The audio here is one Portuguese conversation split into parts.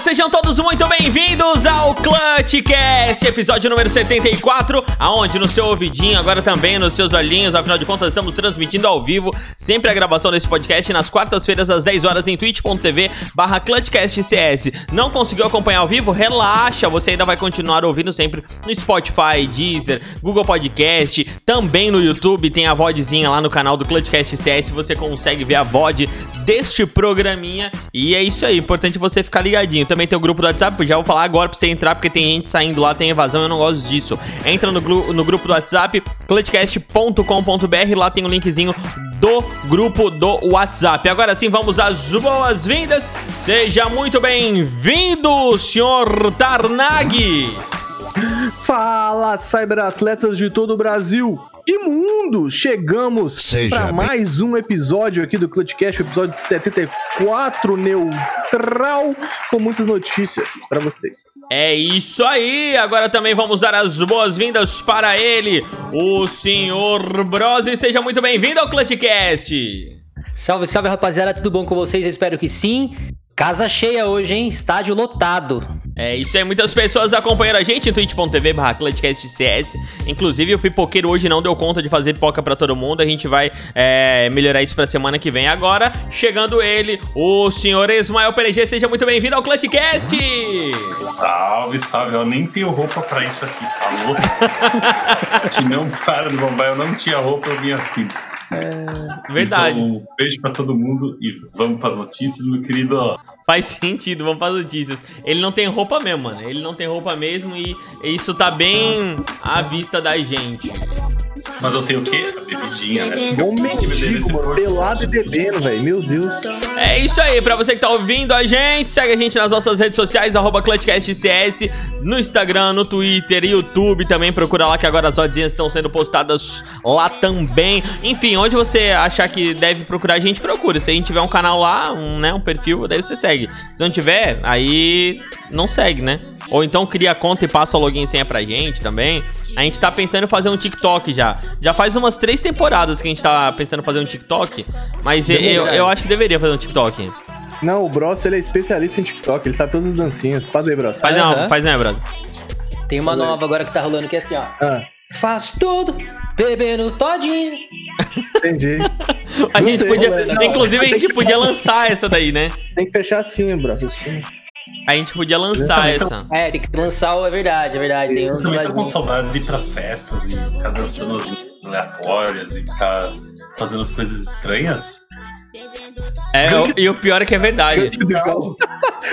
Sejam todos muito bem-vindos ao Clutchcast, episódio número 74, aonde no seu ouvidinho, agora também nos seus olhinhos, afinal de contas estamos transmitindo ao vivo, sempre a gravação desse podcast nas quartas-feiras às 10 horas em twitch.tv barra ClutchCastCS. Não conseguiu acompanhar ao vivo? Relaxa, você ainda vai continuar ouvindo sempre no Spotify, Deezer, Google Podcast, também no YouTube, tem a VODzinha lá no canal do Clutchcast CS, você consegue ver a VOD deste programinha, e é isso aí, importante você ficar ligadinho. Também tem o grupo do WhatsApp, já vou falar agora pra você entrar, porque tem gente saindo lá, tem evasão, eu não gosto disso. Entra no, no grupo do WhatsApp, clutchcast.com.br, lá tem o linkzinho do grupo do WhatsApp. Agora sim, vamos às boas-vindas. Seja muito bem-vindo, senhor Tarnag. Fala, cyberatletas de todo o Brasil e mundo! Chegamos para mais um episódio aqui do Clutchcast, o episódio 74 neutral, com muitas notícias para vocês. É isso aí! Agora também vamos dar as boas-vindas para ele, o senhor Brose. Seja muito bem-vindo ao Clutchcast. Salve, salve rapaziada, tudo bom com vocês? Eu espero que sim. Casa cheia hoje, hein? Estádio lotado. É isso aí, muitas pessoas acompanhando a gente em twitch.tv barra ClutchCastCS. Inclusive, o pipoqueiro hoje não deu conta de fazer pipoca pra todo mundo. A gente vai é, melhorar isso pra semana que vem. Agora, chegando ele, o senhor Ismael PNG. Seja muito bem-vindo ao ClutchCast! Salve, salve. Eu nem tenho roupa pra isso aqui, tá louco? que não para do bombar, eu não tinha roupa, eu vim assim. Verdade, Então, beijo pra todo mundo e vamos pras notícias, meu querido. faz sentido, vamos para as notícias. Ele não tem roupa mesmo, mano. Ele não tem roupa mesmo e isso tá bem à vista da gente. Mas eu tenho o quê? A bebidinha, né? Bom mendigo, mano, pelado e bebendo, velho, meu Deus. É isso aí, pra você que tá ouvindo a gente, segue a gente nas nossas redes sociais, arroba ClutchCastCS, no Instagram, no Twitter, YouTube também, procura lá que agora as oddzinhas estão sendo postadas lá também. Enfim, onde você achar que deve procurar a gente, procura. Se a gente tiver um canal lá, um, né, um perfil, daí você segue. Se não tiver, aí não segue, né? Ou então cria a conta e passa o login e senha pra gente também. A gente tá pensando em fazer um TikTok já. Já faz umas três temporadas que a gente tá pensando em fazer um TikTok, mas eu, eu, eu acho que deveria fazer um TikTok. Não, o Bros, ele é especialista em TikTok, ele sabe todas as dancinhas. Faz aí, Bros. Faz não, Aham. faz não, brother. Tem uma nova agora que tá rolando que é assim, ó. Ah, Faz tudo, bebendo todinho. entendi. A Não gente podia. inclusive, a gente podia lançar essa daí, né? Tem que fechar assim, Bros, assim. A gente podia lançar essa. É, tem que lançar o. É verdade, é verdade. Tem Eu também tô com saudade de ir pras festas e ficar dançando as músicas aleatórias e ficar fazendo as coisas estranhas. É, o- e o pior é que é verdade. Gank do Gal.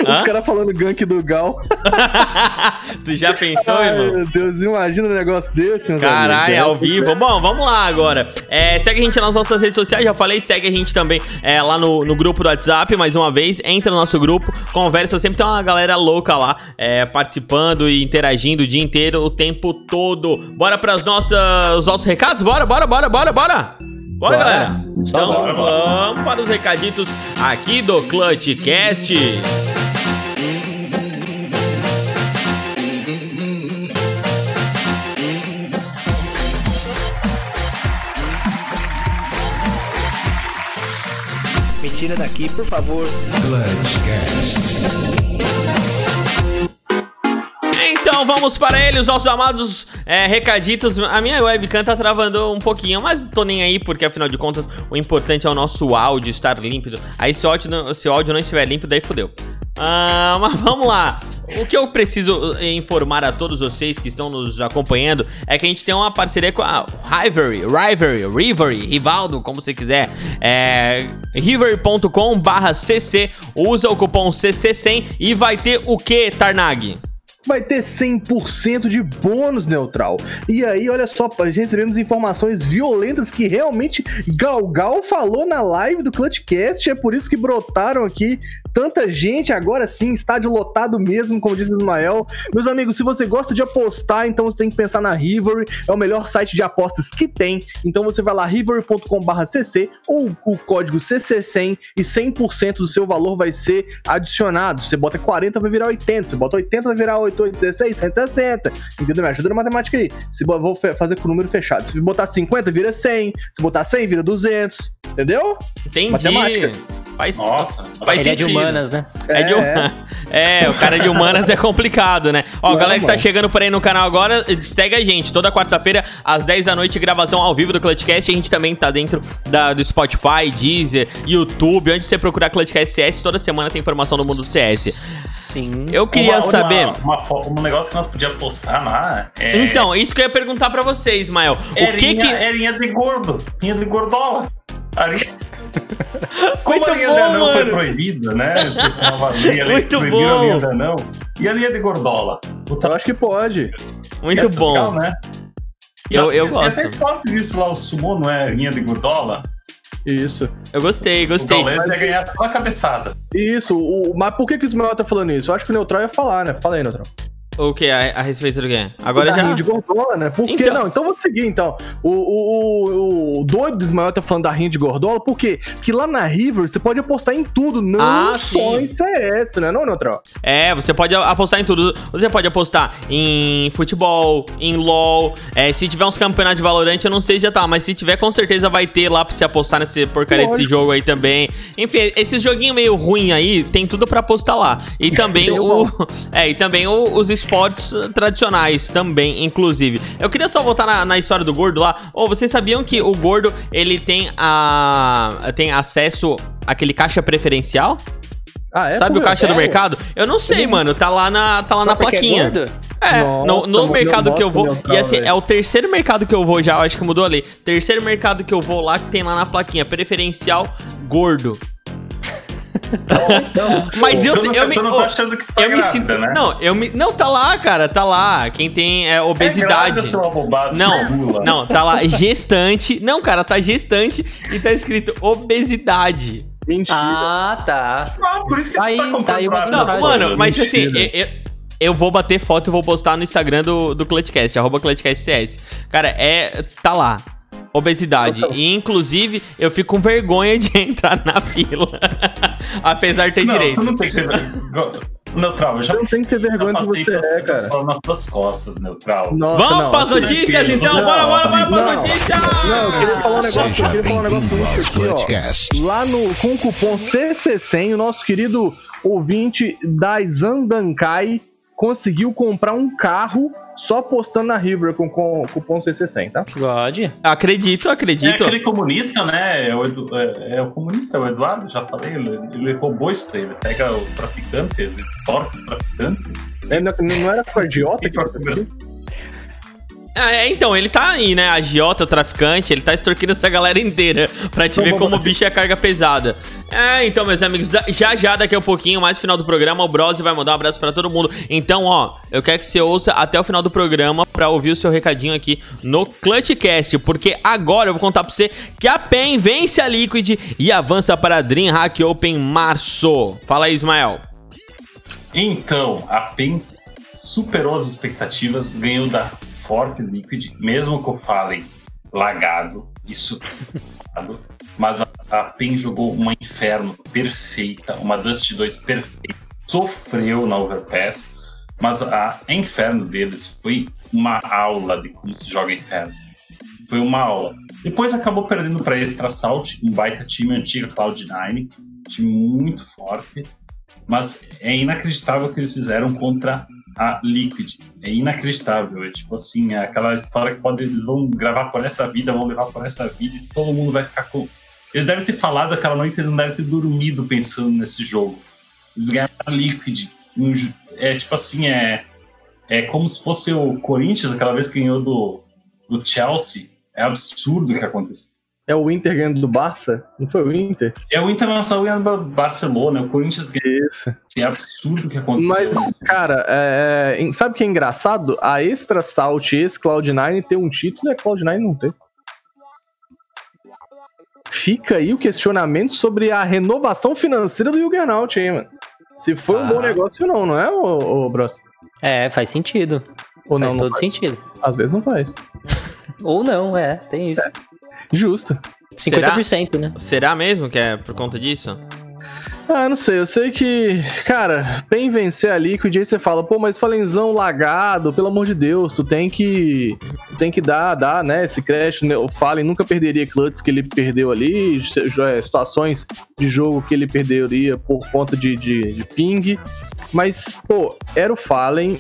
Hã? Os caras falando gank do Gal. tu já pensou, Ai, irmão? meu Deus, imagina um negócio desse, meus Caralho, amigos. ao vivo. Bom, vamos lá agora. É, segue a gente nas nossas redes sociais, já falei, segue a gente também é, lá no, no grupo do WhatsApp, mais uma vez. Entra no nosso grupo, conversa, sempre tem uma galera louca lá, é, participando e interagindo o dia inteiro, o tempo todo. Bora para os nossos recados? Bora, bora, bora, bora, bora! Bora, Bora. galera! Só Então bora. vamos para os recaditos aqui do Clutchcast. Me tira daqui, por favor. Clutchcast. Então vamos para ele, os nossos amados é, recaditos. A minha webcam tá travando um pouquinho, mas tô nem aí, porque afinal de contas o importante é o nosso áudio estar límpido. Aí se o áudio não, se o áudio não estiver limpo, daí fodeu. Ah, mas vamos lá. O que eu preciso eh, informar a todos vocês que estão nos acompanhando é que a gente tem uma parceria com a Rivalry, Rivalry, Rivalry, Rivaldo, como você quiser. É rivalry.com barra cc, usa o cupom CC100 e vai ter o que, Tarnag? Vai ter 100% de bônus neutral. E aí, olha só, recebemos informações violentas que realmente Galgal falou na live do Clutchcast, é por isso que brotaram aqui tanta gente, agora sim, estádio lotado mesmo, como disse o Ismael. Meus amigos, se você gosta de apostar, então você tem que pensar na Rivery, é o melhor site de apostas que tem. Então você vai lá, rivery.com/cc ou o código CC100 e 100% do seu valor vai ser adicionado. Você bota 40 vai virar 80, você bota 80 vai virar 816, 160. Entendeu? Me ajuda na matemática aí. Se vou fazer com o número fechado. Se botar 50 vira 100, se botar 100 vira 200. Entendeu? Entendi. Matemática. Faz, Nossa, faz Ele é de sentido. humanas, né? É, de hum- é, o cara de humanas é complicado, né? Ó, Não, galera que tá mano. chegando por aí no canal agora, segue a gente. Toda quarta-feira, às 10 da noite, gravação ao vivo do Clutchcast. A gente também tá dentro da, do Spotify, Deezer, YouTube. Onde você procurar Clutchcast CS, toda semana tem informação do mundo do CS. Sim. Eu queria Uma- uma- saber. uma fo- um negócio que nós podíamos postar lá é. Então, isso que eu ia perguntar pra você, Ismael. O é que que. É linha de gordo. Linha de gordola. A linha- Como Muito a linha bom, de anão foi mano. proibida, né? Uma lei ali Muito que proibiu a linha bom. de anão. E a linha de gordola? Eu acho que pode. Muito Essa é bom. legal, né? Eu- eu Tem gosto. até esporte disso lá, o sumô não é linha de gordola? Isso. Eu gostei, O gostei. Gaules ia ganhar só a cabeçada. Isso. O, mas por que, que o Ismael tá falando isso? Eu acho que o Neutral ia falar, né? Fala aí, Neutral. O que? A, a respeito do quê? Agora já. de gordola, né? Por que Então- não? Então vou seguir, então. O, o, o, o doido do Ismael tá falando da rinha de gordola, por quê? Porque lá na River você pode apostar em tudo, não Ah, só sim. em CS, né? Não, Neutral? É, você pode apostar em tudo. Você pode apostar em futebol, em LOL. É, se tiver uns campeonatos de Valorant, eu não sei se já tá, mas se tiver, com certeza vai ter lá pra você apostar nesse porcaria desse Lógico. jogo aí também. Enfim, esse joguinho meio ruim aí, tem tudo pra apostar lá. E também o. É, e também o- os esportes tradicionais também, inclusive. Eu queria só voltar na, na história do gordo lá. Ô, vocês sabiam que o gordo ele tem a. tem acesso àquele caixa preferencial? Ah, é? Sabe o caixa do mercado? Eu não sei, mano. Tá lá na, tá lá na é plaquinha. É, Nossa, no, no mercado que eu vou. E assim, velho. é o terceiro mercado que eu vou já, eu acho que mudou a lei. Terceiro mercado que eu vou lá que tem lá na plaquinha. Preferencial gordo. Mas eu, Tu não- eu, me. tu não tá achando que tá eu me grávida, sinto. né? Não, eu me. Não, tá lá, cara. Tá lá. Quem tem é, É obesidade. grávida, seu abobado, Não, seu não, tá lá gestante. Não, cara, tá gestante e tá escrito obesidade. Mentira. Ah, tá. Ah, por isso que Tá aí, tá tá comprando pra- Não, mano, mas assim, eu, eu, eu vou bater foto e vou postar no Instagram do, do Clutchcast, arroba ClutchCastCS. Cara, é. Tá lá. Obesidade. E inclusive, eu fico com vergonha de entrar na fila. Apesar de ter não, direito. Não tem que ter vergonha. Neutral, eu já não tem que ter vergonha do que passei você é, cara. só nas tuas costas, Neutral. Nossa, Vamos não. pras notícias, então? Não, Bora, bora, bora pras não. notícias! Não, eu queria falar um negócio, eu queria falar um negócio aqui, ó. Clutchcast. Lá no, com o cupom CC100, o nosso querido ouvinte da Zandankai conseguiu comprar um carro só postando na River com, com o cupom CC100, tá? God. Acredito, É acredito. aquele comunista, né? É o, Edu- é, é o comunista, é o Eduardo, já falei. Ele, ele roubou isso daí. Ele pega os traficantes, ele estorca os traficantes. É, não, não era com a idiota que conversar. É, então, ele tá aí, né? Agiota, traficante, ele tá extorquindo essa galera inteira pra te ver como o bicho é carga pesada. É, então, meus amigos, já já daqui a pouquinho, mais no final do programa, o Brose vai mandar um abraço pra todo mundo. Então, ó, eu quero que você ouça até o final do programa pra ouvir o seu recadinho aqui no Clutchcast, porque agora eu vou contar pra você que a PEN vence a Liquid e avança para a Dreamhack Open março. Fala aí, Ismael. Então, a PEN superou as expectativas, ganhou da Forte Liquid, mesmo que eu fale lagado, isso. mas a, a PEN jogou uma Inferno perfeita, uma Dust 2 perfeita, sofreu na Overpass, mas a Inferno deles foi uma aula de como se joga Inferno. Foi uma aula. Depois acabou perdendo para Extra Salt, um baita time antigo Cloud9, time muito forte mas é inacreditável o que eles fizeram contra a Liquid. É inacreditável. É tipo assim, é aquela história que pode, eles vão gravar por essa vida, vão levar por essa vida e todo mundo vai ficar com. Eles devem ter falado aquela noite, eles não devem ter dormido pensando nesse jogo. Eles ganharam a Liquid. Um É tipo assim, é, é como se fosse o Corinthians, aquela vez que ganhou do, do Chelsea. É absurdo o que aconteceu. É o Inter ganhando do Barça? Não foi o Inter? É o Internacional ganhando do Barcelona, o Corinthians ganhou. Isso. É absurdo o que aconteceu. Mas, cara, é, é, sabe o que é engraçado? A Extra Salt e esse Cloud9 ter um título e a Cloud9 não ter. fica aí o questionamento sobre a renovação financeira do Juggernaut aí, mano. Se foi um bom Ah. negócio ou não, não é, ô, ô Bros? É, faz sentido. Ou faz não, não todo faz? sentido. Às vezes não faz. Ou não, é, tem isso. Justo. 50%, né? Será mesmo que é por conta disso? Ah, não sei, eu sei que, cara, bem vencer a Liquid, aí você fala, pô, mas Falenzão lagado, pelo amor de Deus, tu tem que tem que dar, dar, né, esse crédito, né, o Fallen nunca perderia clutches que ele perdeu ali, é, situações de jogo que ele perderia por conta de, de, de ping, mas, pô, era o Fallen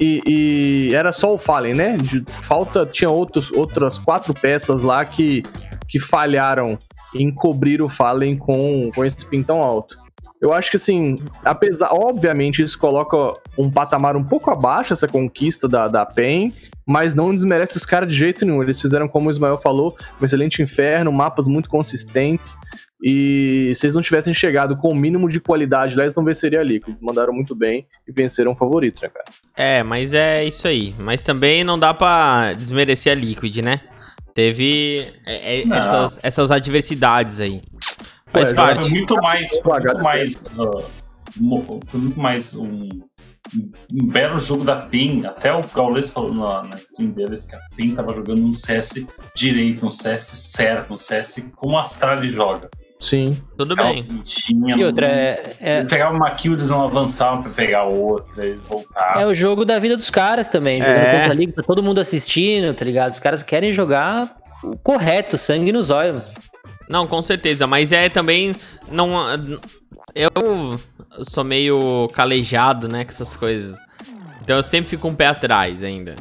e, e era só o Fallen, né, de, falta, tinha outros, outras quatro peças lá que, que falharam em cobrir o Fallen com, com esse pin tão alto. Eu acho que assim, apesar, obviamente, isso coloca um patamar um pouco abaixo essa conquista da, da PEN, mas não desmerece os caras de jeito nenhum. Eles fizeram, como o Ismael falou, um excelente inferno, mapas muito consistentes. E se eles não tivessem chegado com o mínimo de qualidade lá, eles não venceriam a Liquid. Eles mandaram muito bem e venceram o favorito, né, cara? É, mas é isso aí. Mas também não dá pra desmerecer a Liquid, né? Teve é, é, essas, essas adversidades aí. Faz Ué, parte. Foi muito mais. Foi Lagado. muito mais, foi muito mais um, um belo jogo da PEN. Até o Gaules falou na, na stream deles que a PEN tava jogando um CS direito, um CS certo, um CS como a Astralis joga. Sim. Tudo Ela bem. Tinha, E outra, é, é, Eles pegavam uma kill, eles não avançavam pra pegar outra, eles voltavam. é o jogo da vida dos caras também. Jogando É. contra a liga, tá todo mundo assistindo, tá ligado? Os caras querem jogar o correto, sangue nos olhos. Não, com certeza. Mas é também. Não. Eu sou meio calejado, né, com essas coisas. Então eu sempre fico um pé atrás ainda.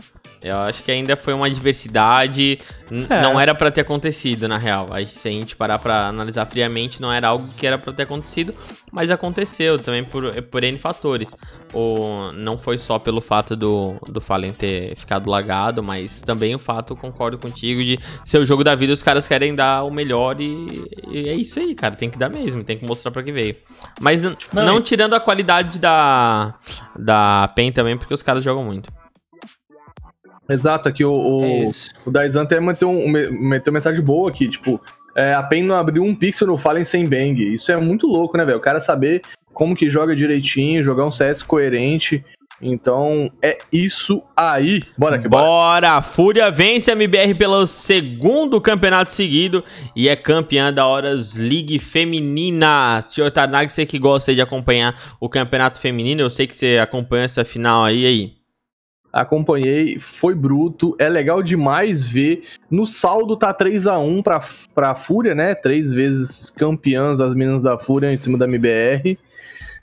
Eu acho que ainda foi uma adversidade. n- É. Não era pra ter acontecido, na real. Se a gente parar pra analisar friamente, não era algo que era pra ter acontecido. Mas aconteceu também por, por N fatores. O, não foi só pelo fato do, do Fallen ter ficado lagado, mas também o fato, concordo contigo, de ser o jogo da vida, os caras querem dar o melhor e, e é isso aí, cara. Tem que dar mesmo, tem que mostrar pra que veio. Mas Não, não e- tirando a qualidade da, da PEN também, porque os caras jogam muito. Exato, aqui o, o, É o Daizan até meteu, um, me- meteu uma mensagem boa aqui, tipo, é, a PEN não abriu um pixel no Fallen sem bang. Isso é muito louco, né, velho? O cara saber como que joga direitinho, jogar um CS coerente. Então, é isso aí. Bora aqui, bora. Bora! Fúria vence a MBR pelo segundo campeonato seguido e é campeã da Horas League Feminina. Senhor Tarnag, você que gosta de acompanhar o campeonato feminino, eu sei que você acompanha essa final aí, aí. Acompanhei, foi bruto. É legal demais ver. No saldo tá 3 a 1 pra, pra Fúria, né? Três vezes campeãs as meninas da Fúria em cima da MBR.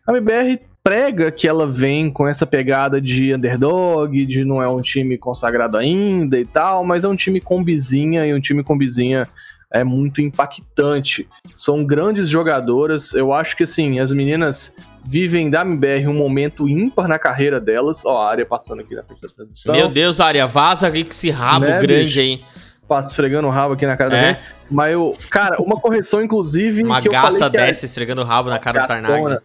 A MBR prega que ela vem com essa pegada de underdog, de não é um time consagrado ainda e tal, mas é um time com bizinha e um time com bizinha é muito impactante. São grandes jogadoras. Eu acho que assim, as meninas vivem da MBR um momento ímpar na carreira delas. Ó, a área passando aqui na frente da transmissão. Meu Deus, Arya, vaza aqui com esse rabo Né, grande bicho? aí. Passa esfregando o rabo aqui na cara da É. gente. Mas eu, cara, uma correção, inclusive, Uma que eu falei gata que a- dessa esfregando o rabo na cara do Tarnag. gatona-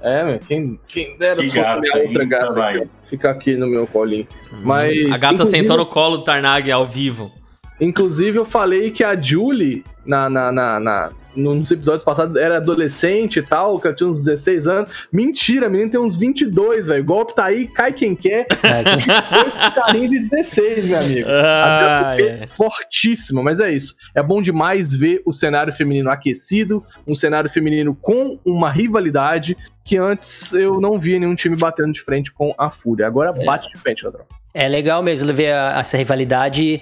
É, meu, quem, quem dera Que gata, minha outra gata vai. aqui, ó, fica aqui no meu colinho. Mas, A gata inclusive- sentou no colo do Tarnag ao vivo. Inclusive, eu falei que a Julie, na, na, na, na- nos episódios passados, era adolescente e tal, que ela tinha uns 16 anos. Mentira, a menina tem uns 22, velho. Golpe tá aí, cai quem quer. É, Carrinho de 16, meu amigo. Ah, Até é. fortíssima, mas é isso. É bom demais ver o cenário feminino aquecido, um cenário feminino com uma rivalidade que antes eu não via nenhum time batendo de frente com a Fúria. Agora bate de frente, Ladrão. É legal mesmo ver essa rivalidade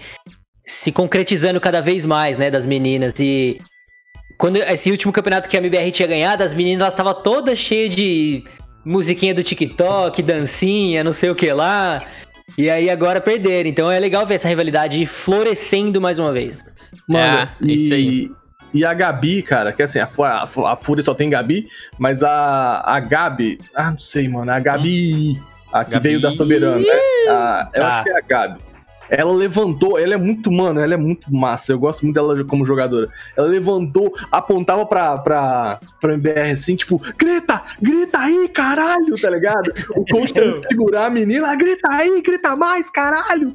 se concretizando cada vez mais, né, das meninas. E quando esse último campeonato que a MBR tinha ganhado, as meninas elas estavam todas cheias de musiquinha do TikTok, dancinha, não sei o que lá. E aí agora perderam. Então é legal ver essa rivalidade florescendo mais uma vez. Mano, É, e, isso aí. E a Gabi, cara, que assim, a, a, a Fúria só tem Gabi, mas a, a Gabi. Ah, não sei, mano. A Gabi. A que Gabi. veio da Soberana. né? A, eu Ah. acho que é a Gabi. Ela levantou, ela é muito, mano, ela é muito massa. Eu gosto muito dela como jogadora. Ela levantou, apontava pra, pra, pra MBR assim, tipo, grita, grita aí, caralho, tá ligado? O coach tendo que segurar a menina, grita aí, grita mais, caralho.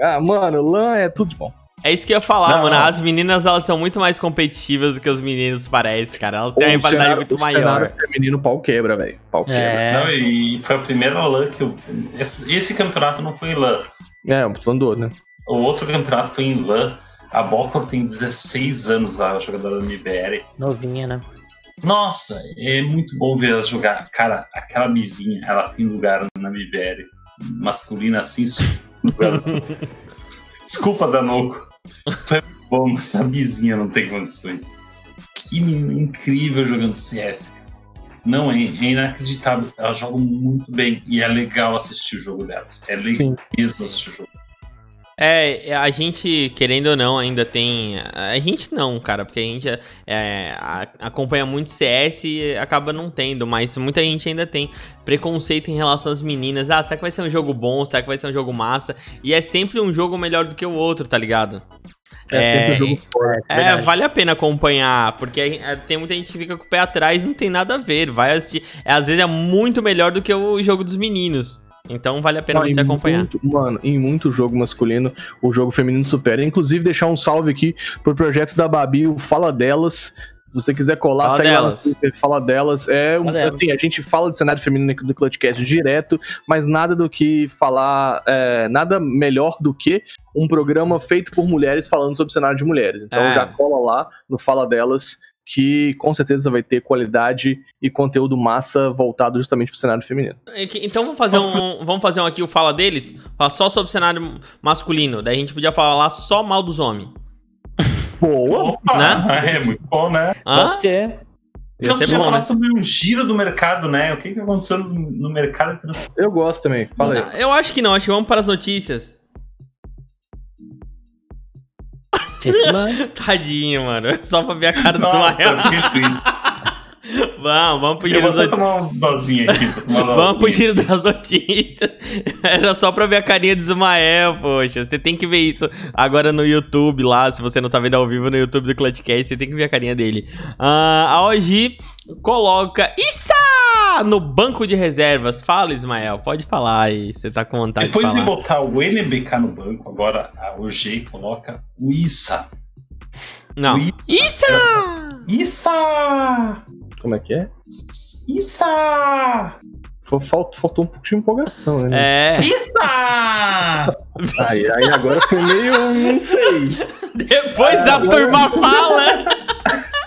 Ah, mano, Lan é tudo de bom. É isso que eu ia falar, Não, mano. não. As meninas, elas são muito mais competitivas do que os meninos, parece, cara. Elas têm uma O rivalidade muito o maior. feminino pau quebra, velho. Pau quebra. É. Não, e foi a primeira LAN que eu. Esse, esse campeonato não foi LAN. É, um falando do outro, né? O outro campeonato foi em LAN. A Bocor tem 16 anos, a jogadora da MBR. Novinha, né? Nossa, é muito bom ver ela jogar. Cara, aquela mizinha, ela tem lugar na MBR masculina assim. Desculpa, Danoco. Tu é bom, mas a mizinha não tem condições. Que menina incrível jogando CS. Não, é, é inacreditável. Elas jogam muito bem e é legal assistir o jogo delas. É legal Sim. mesmo assistir o jogo. É, a gente, querendo ou não, ainda tem. A gente não, cara, porque a gente é, acompanha muito CS e acaba não tendo, mas muita gente ainda tem preconceito em relação às meninas. Ah, será que vai ser um jogo bom? Será que vai ser um jogo massa? E é sempre um jogo melhor do que o outro, tá ligado? É, sempre um jogo forte. É, Verdade. vale a pena acompanhar, porque é, tem muita gente que fica com o pé atrás e não tem nada a ver. Vai assistir. É, às vezes é muito melhor do que o jogo dos meninos. Então vale a pena Não, você acompanhar. muito- mano, em muito jogo masculino, o jogo feminino supera. Inclusive, deixar um salve aqui pro projeto da Babi, o Fala Delas. Se você quiser colar, Fala segue lá Delas. Twitter, Fala Delas. É, um- Fala Delas. assim, a gente fala de cenário feminino aqui do Clutchcast direto, mas nada do que falar, é, nada melhor do que um programa feito por mulheres falando sobre cenário de mulheres. Então É. já cola lá no Fala Delas, que com certeza vai ter qualidade e conteúdo massa voltado justamente pro cenário feminino. É Então vamos fazer um, vamos fazer um aqui o fala deles, falar só sobre o cenário masculino. Daí a gente podia falar só mal dos homens. Boa! Opa, Né? É muito bom, né? Hã? Pode ser. Ia Então, você falar né? sobre o giro do mercado, né? O que, que aconteceu no, mercado Eu gosto também, fala aí. Eu acho que não, acho que vamos para as notícias. Tadinho, mano. Só pra ver a cara do Ismael. Vamos, vamos pro giro das notícias. tomar uma dosinha aqui. Vou tomar uma Vamos pro giro das notícias. Era só pra ver a carinha do Ismael, poxa. Você tem que ver isso agora no YouTube lá. Se você não tá vendo ao vivo no YouTube do Clutchcast, você tem que ver a carinha dele. Ah, a OG coloca Issa no banco de reservas. Fala, Ismael. Pode falar aí. Você tá com vontade Depois de de botar o NBK no banco, agora a OG coloca o Issa. Não. O Issa. Issa! Issa! Como é que é? Issa! Fal- falt- Faltou um pouco de empolgação, né? É. Issa! Aí, aí agora foi meio. Não sei. Depois a turma fala.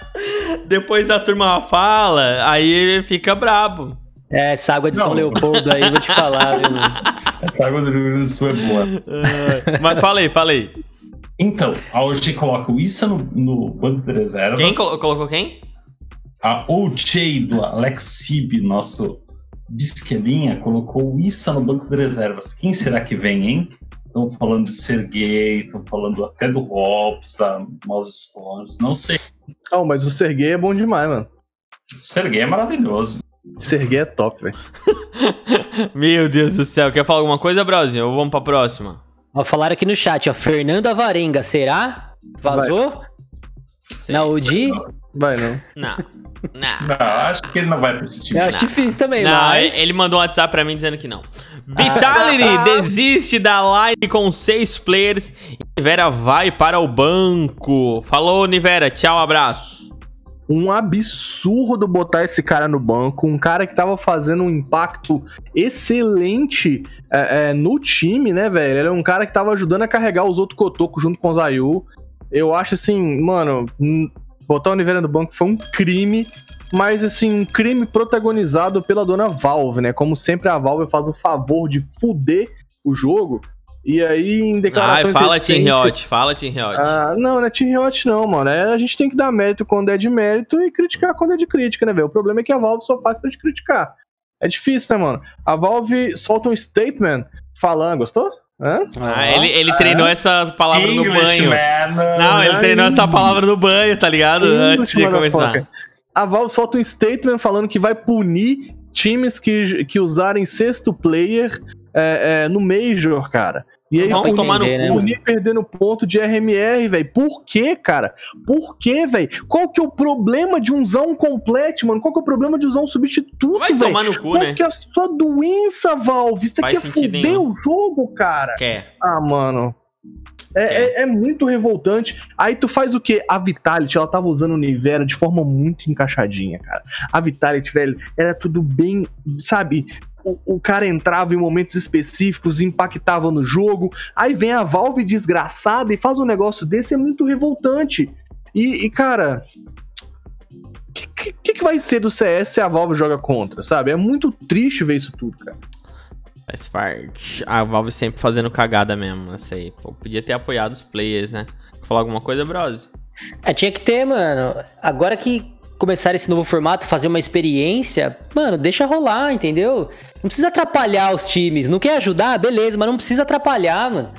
Depois a turma fala, aí fica brabo. É, essa água de Não. São Leopoldo aí, vou te falar, viu? mano? Essa água do Rio Grande do Sul é boa. Mas fala aí, fala aí. Então, a OG coloca o Issa no, no banco de reservas. Quem colo- colocou quem? A OJ do Alex Sib, nosso bisquelinha, colocou o Issa no banco de reservas. Quem será que vem, hein? Estão falando de Sergei, estão falando até do Hobbs, da Mouse Spawns, não sei. Ah, mas o Serguei é bom demais, mano. O Sergei é maravilhoso. Serguei é top, velho. Meu Deus do céu. Quer falar alguma coisa, Brasil? Ou vamos pra próxima? Ó, falaram aqui no chat, ó. Fernando Avarenga, será? Vazou? Na UD? Vai, não. Não. Não. Não, acho que ele não vai pra esse time. Eu acho difícil também, Não, mas... ele mandou um WhatsApp pra mim dizendo que não. Vitality desiste da line com seis players e Nivera vai para o banco. Falou, Nivera. Tchau, abraço. Um absurdo botar esse cara no banco. Um cara que tava fazendo um impacto excelente é, é, no time, né, velho? Ele é um cara que tava ajudando a carregar os outros cotocos junto com o Zayu. Eu acho assim, mano, botar o Oliveira no banco foi um crime, mas assim, um crime protagonizado pela dona Valve, né? Como sempre a Valve faz o favor de fuder o jogo. E aí, em Ai, declarações fala, Team recentes- Riot. Fala, Team Riot. ah, não, não é Team Riot não, mano. É, a gente tem que dar mérito quando é de mérito e criticar quando é de crítica, né, velho? O problema é que a Valve só faz pra te criticar. É difícil, né, mano? A Valve solta um statement falando, gostou? Hã? Ah, ele, ele treinou essa palavra no English, banho. man. Não, ele treinou essa palavra no banho, tá ligado? Antes de English, começar. A Valve solta um statement falando que vai punir times que, que usarem sexto player é, é, no Major, cara. E aí, Vamos tomar no né, Punir perdendo ponto de RMR, velho. Por quê, cara? Por quê, velho? Qual que é o problema de usar um complete, mano? Qual que é o problema de usar um substituto, Vai velho? tomar no cu, Qual né? que é a sua doença, Valve? Quer sentido fuder nenhum. o jogo, cara? Quer. Ah, mano. É, é, é muito revoltante. Aí tu faz o quê? A Vitality, ela tava usando o Nivera de forma muito encaixadinha, cara. A Vitality, velho, era tudo bem, sabe? O, o cara entrava em momentos específicos, impactava no jogo. Aí vem a Valve desgraçada e faz um negócio desse, é muito revoltante. E, e cara, o que, que, que vai ser do CS se a Valve joga contra, sabe? É muito triste ver isso tudo, cara. Faz parte. A Valve sempre fazendo cagada mesmo, essa aí. Pô, podia ter apoiado os players, né? Quer falar alguma coisa, Bros? É, tinha que ter, mano. Agora que começar esse novo formato, fazer uma experiência, mano, deixa rolar, entendeu? Não precisa atrapalhar os times. Não quer ajudar? Beleza, mas não precisa atrapalhar, mano.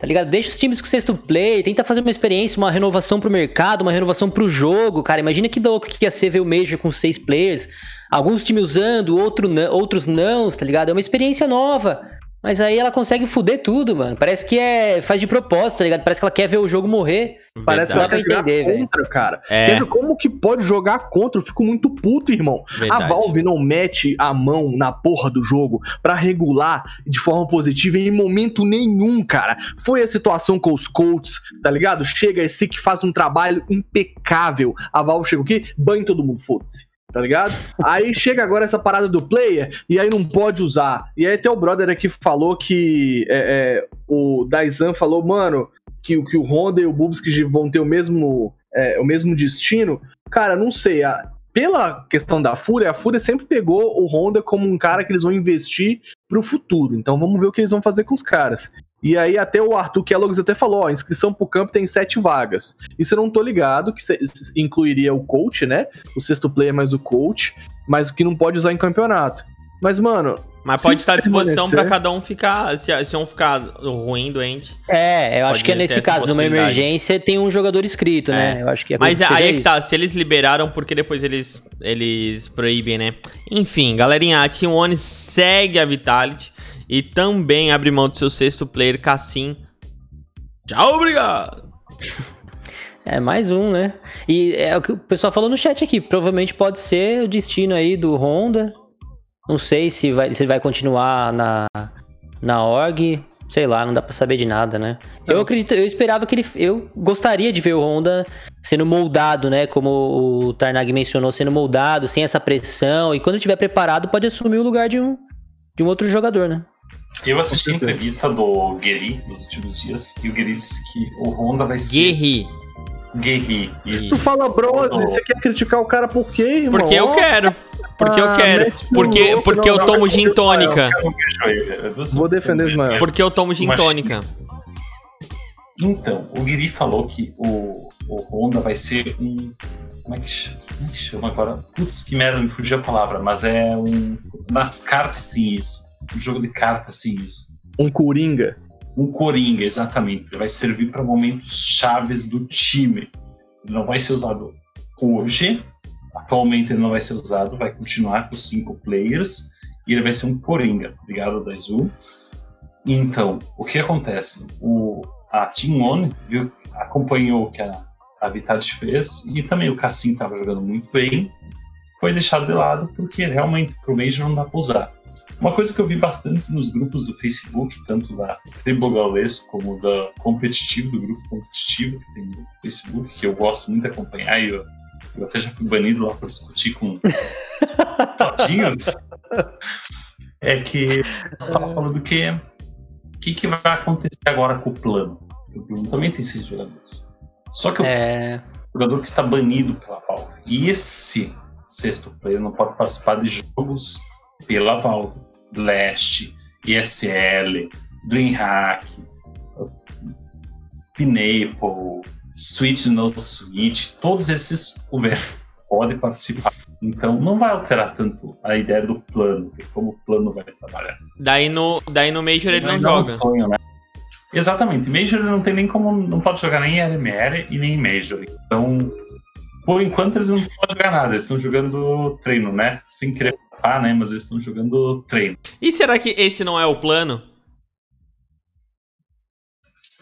Tá ligado? Deixa os times com sexto play, tenta fazer uma experiência, uma renovação pro mercado, uma renovação pro jogo, cara. Imagina que louco que ia ser ver o Major com seis players, alguns times usando, outro não, outros não, tá ligado? É uma experiência nova. Mas aí ela consegue fuder tudo, mano. Parece que é. faz de propósito, tá ligado? Parece que ela quer ver o jogo morrer. Parece que ela Dá pra entender, velho. contra, cara. É. Como que pode jogar contra? Eu fico muito puto, irmão. Verdade. A Valve não mete a mão na porra do jogo pra regular de forma positiva em momento nenhum, cara. Foi a situação com os Colts, tá ligado? Chega esse que faz um trabalho impecável. A Valve chega o quê? Banha todo mundo, foda-se. Tá ligado? Aí chega agora essa parada do player e aí não pode usar. E aí até o brother aqui falou que é, é, o Daizan falou, mano, que, o- que o Honda e o Bubsky vão ter o mesmo, é, o mesmo destino. Cara, não sei. a- pela questão da Fúria, a Fúria sempre pegou o Honda como um cara que eles vão investir pro futuro. Então vamos ver o que eles vão fazer com os caras. E aí até o Arthur Kellogg's até falou, ó, a inscrição pro campo tem sete vagas. Isso eu não tô ligado, que incluiria o coach, né? O sexto player mais o coach, mas que não pode usar em campeonato. Mas, mano, Mas pode estar à disposição pra cada um ficar. Se, se um ficar ruim, doente. É, eu acho que é nesse caso, numa emergência, tem um jogador inscrito, É. né? Eu acho que Mas seja aí é que tá, se eles liberaram, porque depois eles, eles proíbem, né? Enfim, galerinha, a Team One segue a Vitality e também abre mão do seu sexto player, Cassim. Tchau, obrigado! É, mais um, né? E é o que o pessoal falou no chat aqui. Provavelmente pode ser o destino aí do Honda. Não sei se, vai, se ele vai continuar na, na org. Sei lá, não dá pra saber de nada, né? Eu acredito, eu esperava que ele. Eu gostaria de ver o Honda sendo moldado, né? Como o Tarnag mencionou, sendo moldado, sem essa pressão. E quando estiver preparado, pode assumir o lugar de um, de um outro jogador, né? Eu assisti a entrevista do Guerri nos últimos dias e o Guerri disse que o Honda vai ser. Guerri. Guerri. Isso. tu fala Brose, Oh. você quer criticar o cara por quê, irmão? Porque eu quero. Porque eu Ah, quero. mete o Porque, louco, porque não, eu tomo vai gin tônica. Eu. Eu Vou defender Ismael. Porque eu tomo gin tônica. Então, o Guiri falou que o, o Honda vai ser um. Como é que chama, como é que chama agora? Putz, que merda, me fugiu a palavra, mas é um. Nas cartas tem isso. Um jogo de cartas tem isso. Um Coringa. Um Coringa, exatamente. Ele vai servir para momentos chaves do time. Ele não vai ser usado hoje. Atualmente ele não vai ser usado, vai continuar com cinco players. E ele vai ser um Coringa. Obrigado, Daizu. Então, o que acontece? O, a Team One viu, acompanhou o que a, a Vitality fez e também o Cassim estava jogando muito bem. Foi deixado de lado porque realmente pro Major não dá pra usar. Uma coisa que eu vi bastante nos grupos do Facebook, tanto da Tribo Gaules como da competitivo, do grupo competitivo que tem no Facebook, que eu gosto muito de acompanhar e eu, eu até já fui banido lá por discutir com os todinhos, é que o pessoal tava falando que o que, que vai acontecer agora com o plano? O plano também tem seis jogadores. Só que o É. jogador que está banido pela Valve. E esse sexto player não pode participar de jogos pela Valve. Blast, ESL, DreamHack, Pineapple, Switch no Switch, todos esses o VS pode participar. Então não vai alterar tanto a ideia do plano, como o plano vai trabalhar. Daí no, daí no Major ele não Ainda é joga. sonho, né? Exatamente. Major ele não tem nem como. Não pode jogar nem em LMR e nem em Major. Então, por enquanto eles não podem jogar nada. Eles estão jogando treino, né? Sem querer papar, né? Mas eles estão jogando treino. E será que esse não é o plano?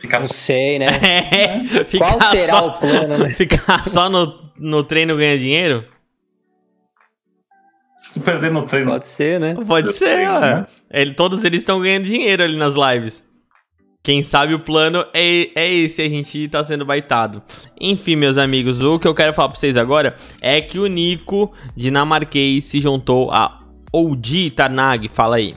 Ficar Não só. sei, né? É, Qual será só, o plano, né? Ficar só no, no treino ganha dinheiro? Se tu perder no treino. Pode ser, né? Pode ser, treino, né? Ele, todos eles estão ganhando dinheiro ali nas lives. Quem sabe o plano é, é esse, a gente tá sendo baitado. Enfim, meus amigos, o que eu quero falar pra vocês agora é que o Nico dinamarquês se juntou a OG Tarnag. Fala aí.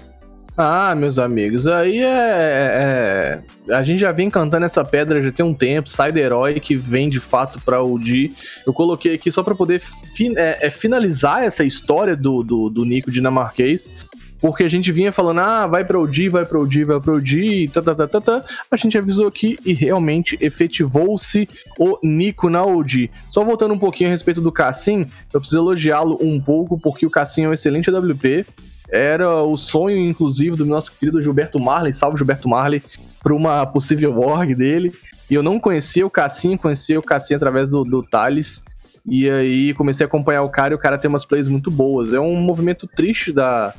Ah, meus amigos, aí é, é, A gente já vem cantando essa pedra já tem um tempo, sai do herói que vem de fato pra OG. Eu coloquei aqui só pra poder fin é, é, finalizar essa história do, do, do Nico dinamarquês. Porque a gente vinha falando, ah, vai pra OG, vai pra OG, vai pra OG, tá, tá, tá, tá, tá. A gente avisou aqui e realmente efetivou-se o Nico na OG. Só voltando um pouquinho a respeito do Cassim, eu preciso elogiá-lo um pouco, porque o Cassim é um excelente AWP. Era o sonho, inclusive, do nosso querido Gilberto Marley, salve Gilberto Marley, para uma possível org dele. E eu não conhecia o Cassim, conhecia o Cassim através do, do Thales. E aí comecei a acompanhar o cara e o cara tem umas plays muito boas. É um movimento triste da,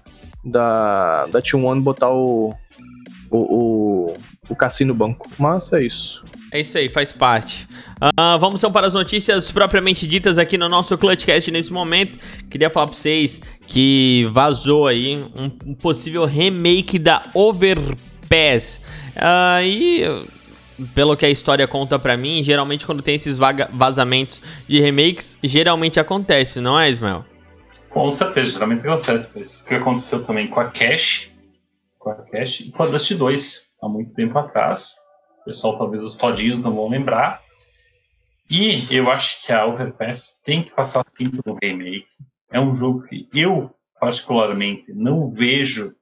da, da T1 botar o, o, o, o Cassim no banco. Mas é isso. É isso aí, faz parte. Uh, vamos então para as notícias propriamente ditas aqui no nosso Clutchcast nesse momento. Queria falar para vocês que vazou aí um, um possível remake da Overpass. Uh, e pelo que a história conta para mim, geralmente quando tem esses vazamentos de remakes, geralmente acontece, não é, Ismael? Com certeza, geralmente acontece. Isso que aconteceu também com a Cash, com a Cash e com a Dust 2, há muito tempo atrás. O pessoal, talvez os todinhos não vão lembrar. E eu acho que a Overpass tem que passar assim pelo remake. É um jogo que eu, particularmente, não vejo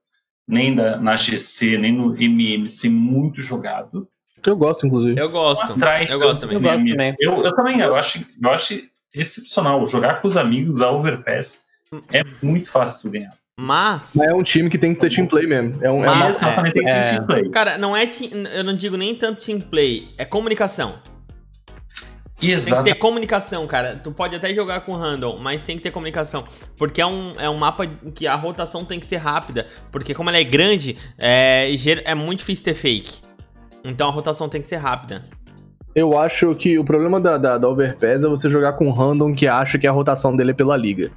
nem da, na GC, nem no MM ser muito jogado. Eu gosto, inclusive. Eu gosto. Atrai, eu gosto também. Eu, gosto também. Eu, eu, também, eu acho, eu acho excepcional. Jogar com os amigos a Overpass é muito fácil de ganhar. Mas... Mas é um time que tem que ter team play mesmo. É um, Mas, é uma... exatamente, tem que ter é. team play. Cara, não é. Eu não digo nem tanto team play, é comunicação. Exato. Tem que ter comunicação, cara. Tu pode até jogar com random, mas tem que ter comunicação. Porque é um, é um mapa que a rotação tem que ser rápida. Porque como ela é grande, é, é muito difícil ter fake. Então a rotação tem que ser rápida. Eu acho que o problema da, da, da Overpass é você jogar com random que acha que a rotação dele é pela liga.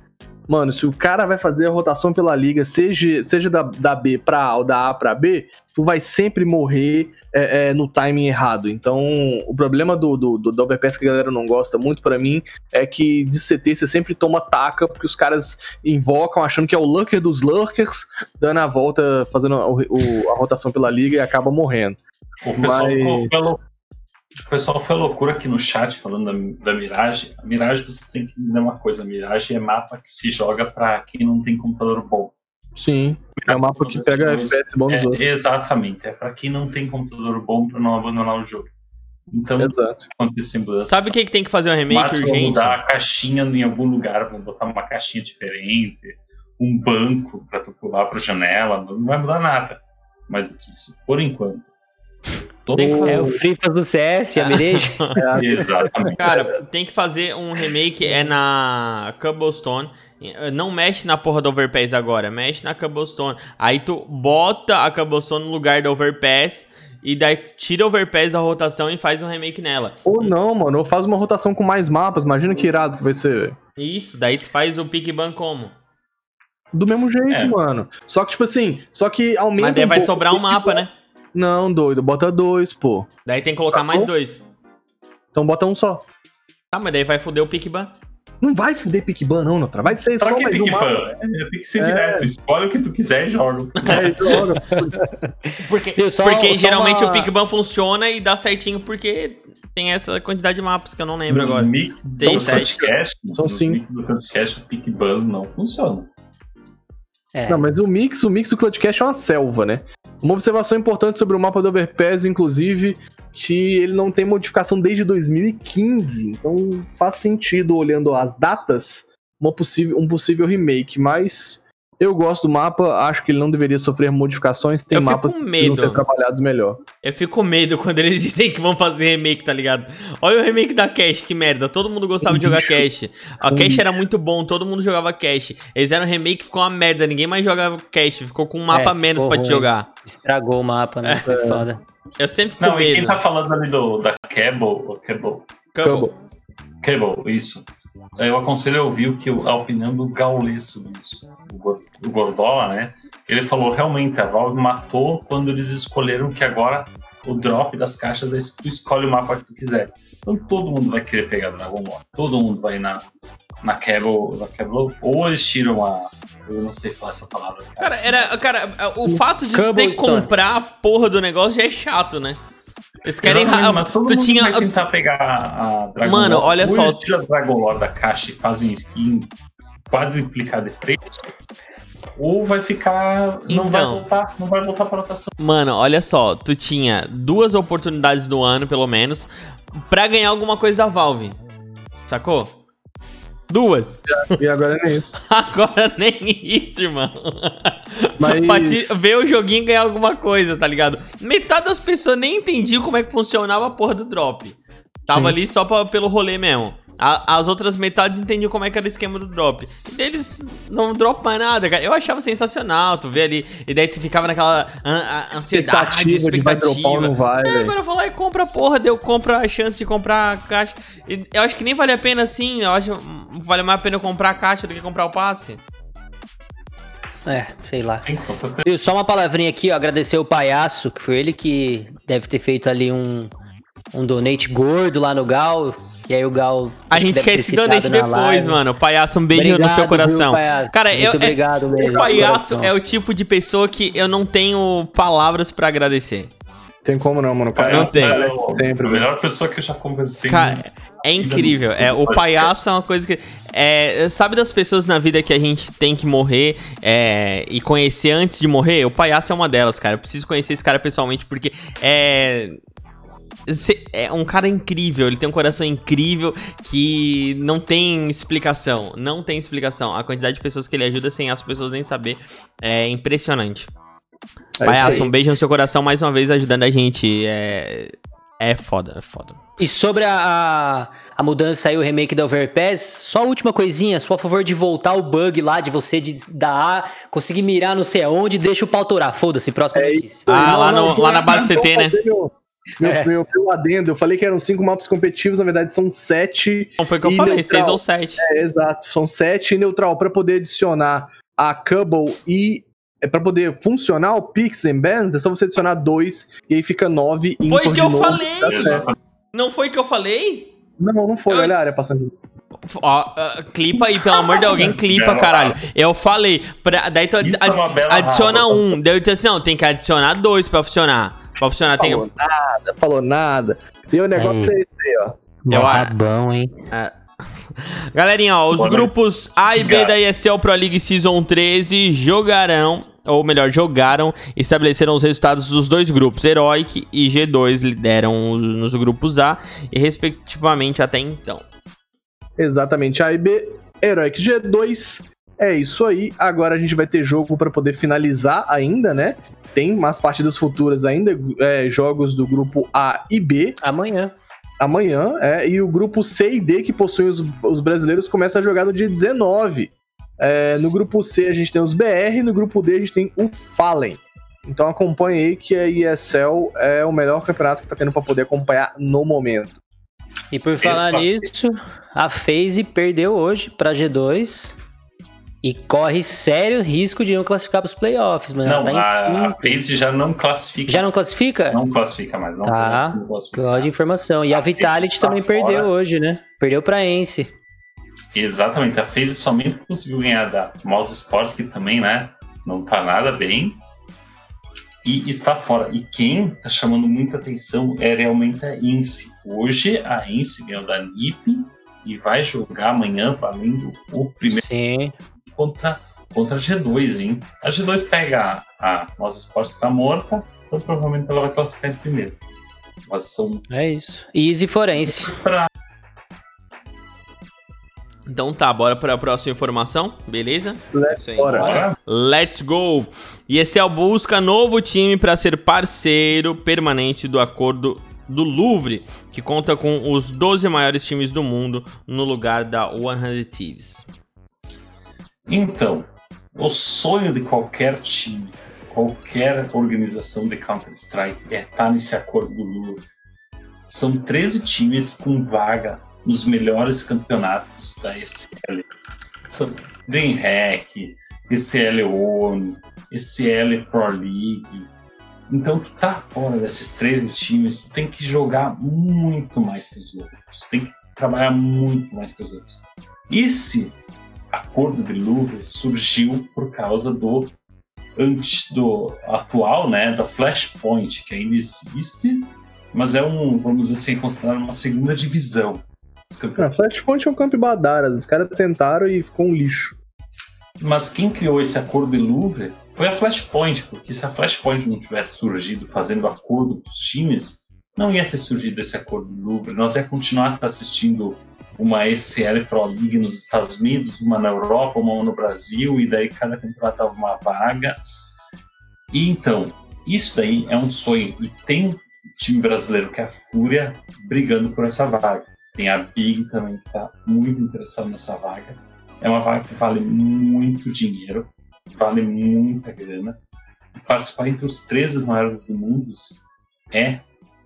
Mano, se o cara vai fazer a rotação pela liga, seja, seja da, da B pra A ou da A pra B, tu vai sempre morrer é, é, no timing errado. Então, o problema do, do, do, do Overpass que a galera não gosta muito para mim é que de CT você sempre toma taca, porque os caras invocam achando que é o Lurker dos Lurkers, dando a volta, fazendo o, o, a rotação pela liga e acaba morrendo. O pessoal Mas... ficou, o pessoal foi loucura aqui no chat falando da, da Mirage. A Mirage você tem que entender uma coisa: a Mirage é mapa que se joga para quem não tem computador bom. Sim, é um mapa que pega FPS bom nos é, outros. Exatamente, é para quem não tem computador bom para não abandonar o jogo. Então, Exato. Sabe o que, que tem que fazer um remake Mas urgente? Vão mudar a caixinha em algum lugar, vão botar uma caixinha diferente, um banco para tu pular para janela, não vai mudar nada. Mais do que isso, por enquanto. Todo... É o Frifas do CS, a Mirage. é, exatamente. Cara, tem que fazer um remake, é na Cobblestone. Não mexe na porra do Overpass agora, mexe na Cobblestone. Aí tu bota a Cobblestone no lugar do Overpass e daí tira o Overpass da rotação e faz um remake nela. Ou não, mano, ou faz uma rotação com mais mapas, imagina que irado que vai ser. Isso, daí tu faz o pick ban como? Do mesmo jeito, é. mano. Só que, tipo assim, só que aumenta. Mas daí um vai pouco, sobrar um mapa, né? Não, doido, bota dois, pô. Daí tem que colocar Sacou? mais dois. Então bota um só. Tá, mas daí vai foder o pickban. Não vai foder pickban, não, Notra. Vai ser só mais pickban? É, tem que ser é. direto. Escolhe o que tu quiser e joga. É, joga. porque só, porque geralmente uma... o pickban funciona e dá certinho porque tem essa quantidade de mapas que eu não lembro Nos agora. Mix tem sete. Cast, São cinco. mix do podcast, o pickban não funciona. É. Não, mas o mix, o mix do Cloudcast é uma selva, né? Uma observação importante sobre o mapa do Overpass, inclusive, que ele não tem modificação desde 2015. Então faz sentido, olhando as datas, uma possível, um possível remake. Mas eu gosto do mapa, acho que ele não deveria sofrer modificações. Tem eu mapas que precisam ser trabalhados melhor. Eu fico com medo quando eles dizem que vão fazer remake, tá ligado? Olha o remake da Cash, que merda. Todo mundo gostava de jogar Cash. A Cash era muito bom, todo mundo jogava Cash. Eles eram remake, ficou uma merda. Ninguém mais jogava Cash, ficou com um mapa é, menos pra te jogar. Estragou o mapa, né? Foi é. foda. Eu sempre fico não, medo. Não, quem tá falando ali do, da Cable, Cable. Cable. Cable, isso. Eu aconselho a ouvir o que a opinião do Gaules sobre isso. O Gordola, né? Ele falou realmente a Valve matou quando eles escolheram que agora o drop das caixas, aí tu escolhe o mapa que tu quiser. Então todo mundo vai querer pegar Dragon Ball. Todo mundo vai na, na Cable, na Cable ou eles tiram a. Eu não sei falar essa palavra. Cara, era, cara, o fato de ter que comprar a porra do negócio já é chato, né? Eles querem. Exatamente, mas todo tu mundo tinha. vai tentar pegar a Dragon Mano, Lore. olha ou só. Eles tiram a Dragon Lore da caixa e fazem skin quadruplicar de preço. Ou vai ficar. Não vai Então. voltar, não vai voltar pra rotação. Mano, olha só, tu tinha duas oportunidades no ano, pelo menos, pra ganhar alguma coisa da Valve. Sacou? Duas. E agora é isso. Agora nem isso, irmão. Mas- pra te ver o joguinho e ganhar alguma coisa, tá ligado? Metade das pessoas nem entendiam como é que funcionava a porra do drop. Tava Sim. ali só pra- pelo rolê mesmo. A- as outras metades entendiam como é que era o esquema do drop. E deles não drop mais nada, cara. Eu achava sensacional, tu vê ali. E daí tu ficava naquela an- a- ansiedade, Expectativa de vai dropar ou não vai, É, velho. agora eu vou lá e compra a porra, deu compra a chance de comprar a caixa. E eu acho que nem vale a pena assim, eu acho que vale mais a pena eu comprar a caixa do que comprar o passe. É, sei lá. Viu, só uma palavrinha aqui, ó, agradecer o palhaço, que foi ele que deve ter feito ali um, um donate gordo lá no Gal. E aí o Gal. A gente quer esse donate na depois, live. mano. Palhaço, um beijo no Obrigado, seu viu, coração. palhaço? Cara, eu, Muito é- obrigado mesmo. o palhaço é o tipo de pessoa que eu não tenho palavras pra agradecer. Tem como não, mano. Cara, Não tem. é o- Sempre, a melhor pessoa que eu já conversei. Cara, é incrível. É, o palhaço é uma coisa que. É, sabe das pessoas na vida que a gente tem que morrer é, e conhecer antes de morrer? O palhaço é uma delas, cara. Eu preciso conhecer esse cara pessoalmente porque é. É um cara incrível, ele tem um coração incrível que não tem explicação. Não tem explicação. A quantidade de pessoas que ele ajuda sem as pessoas nem saber é impressionante. É Palhaço, um beijo no seu coração mais uma vez ajudando a gente. É, é foda, é foda. E sobre a, a, a mudança aí, o remake da Overpass, só a última coisinha, só a favor de voltar o bug lá de você de dar A, conseguir mirar não sei aonde, deixa o pau torar. Foda-se, próxima É notícia. Ah, Não, lá, não, no- lá na base então, CT, né? Meu, meu, É. meu, meu adendo, eu falei que eram cinco mapas competitivos, na verdade são sete. Não foi o que eu falei, neutral. seis ou sete. É, exato, são sete e neutral para poder adicionar a Cubble e é para poder funcionar o Pix and Bands, é só você adicionar dois e aí fica nove. Foi que eu novo, falei! tá. Não foi o que eu falei? Não, não foi, Eu- olha a área passando. Ó, ah, clipa aí, pelo amor de alguém, clipa, Bela caralho. Eu falei, pra, daí tu adi- é adiciona um. Daí eu disse assim, não, tem que adicionar dois pra funcionar. Pra funcionar tem Falou nada, falou nada. E o negócio Aí. é esse aí, ó. Eu Mó a- rabão, hein? Galerinha, ó, os Boa noite. grupos A e B da ESL Pro League Season 13 jogarão, ou melhor, jogaram, estabeleceram os resultados dos dois grupos. Heroic e G2 lideram os- nos grupos A e respectivamente até então. Exatamente, A e B, Heroic G2. É isso aí. Agora a gente vai ter jogo para poder finalizar ainda, né? Tem umas partidas futuras ainda, é, jogos do grupo A e B Amanhã. amanhã, é, e o grupo C e D que possuem os, os brasileiros começa a jogar no dia 19. É, no grupo C a gente tem os BR, no grupo D a gente tem o Fallen. Então acompanhe aí que a ESL é o melhor campeonato que tá tendo para poder acompanhar no momento. E por falar nisso, a FaZe perdeu hoje pra G2 e corre sério risco de não classificar pros playoffs, mano. Ela Não, tá em a, a. FaZe já não classifica. Já não classifica? Não classifica mais. Não Tá. não classifica. De informação. E a A Vitality tá também fora. perdeu hoje, né? Perdeu pra Ence. Exatamente, a FaZe somente conseguiu ganhar da Mouse Sports, que também, né, não tá nada bem. E está fora. E quem tá chamando muita atenção é realmente a Ince. Hoje a Ince ganhou da NiP e vai jogar amanhã, valendo o primeiro Sim. Contra, contra a G2, hein? A G2 pega a, a Mouse Sports que tá morta, então provavelmente ela vai classificar em primeiro. Mas são É isso. Easy Forense. pra Então tá, bora para a próxima informação, beleza? Let's bora. fora. Let's go! ESL busca novo time para ser parceiro permanente do acordo do Louvre, que conta com os 12 maiores times do mundo no lugar da 100 Thieves. Então, o sonho de qualquer time, qualquer organização de Counter-Strike é estar nesse acordo do Louvre. São 13 times com vaga nos melhores campeonatos da ECL. São DreamHack, ECL ONU, ECL Pro League, Então, tu tá fora desses 13 times, tu tem que jogar muito mais que os outros. Tu tem que trabalhar muito mais que os outros. Esse acordo de Louvre surgiu por causa do antes do atual, né, da Flashpoint, que ainda existe, mas é um, vamos dizer assim, considerado uma segunda divisão. Ah, Flashpoint é um campo badaras, os caras tentaram e ficou um lixo. Mas quem criou esse acordo de Louvre foi a Flashpoint, porque se a Flashpoint não tivesse surgido fazendo acordo com os times, não ia ter surgido esse acordo de Louvre. Nós ia continuar assistindo uma ECL Pro League nos Estados Unidos, uma na Europa, uma no Brasil, e daí cada temporada tava uma vaga. E então, isso daí é um sonho. E tem um time brasileiro que é a Fúria brigando por essa vaga. Tem a Big também que está muito interessada nessa vaga. É uma vaga que vale muito dinheiro, vale muita grana. participar entre os 13 maiores do mundo é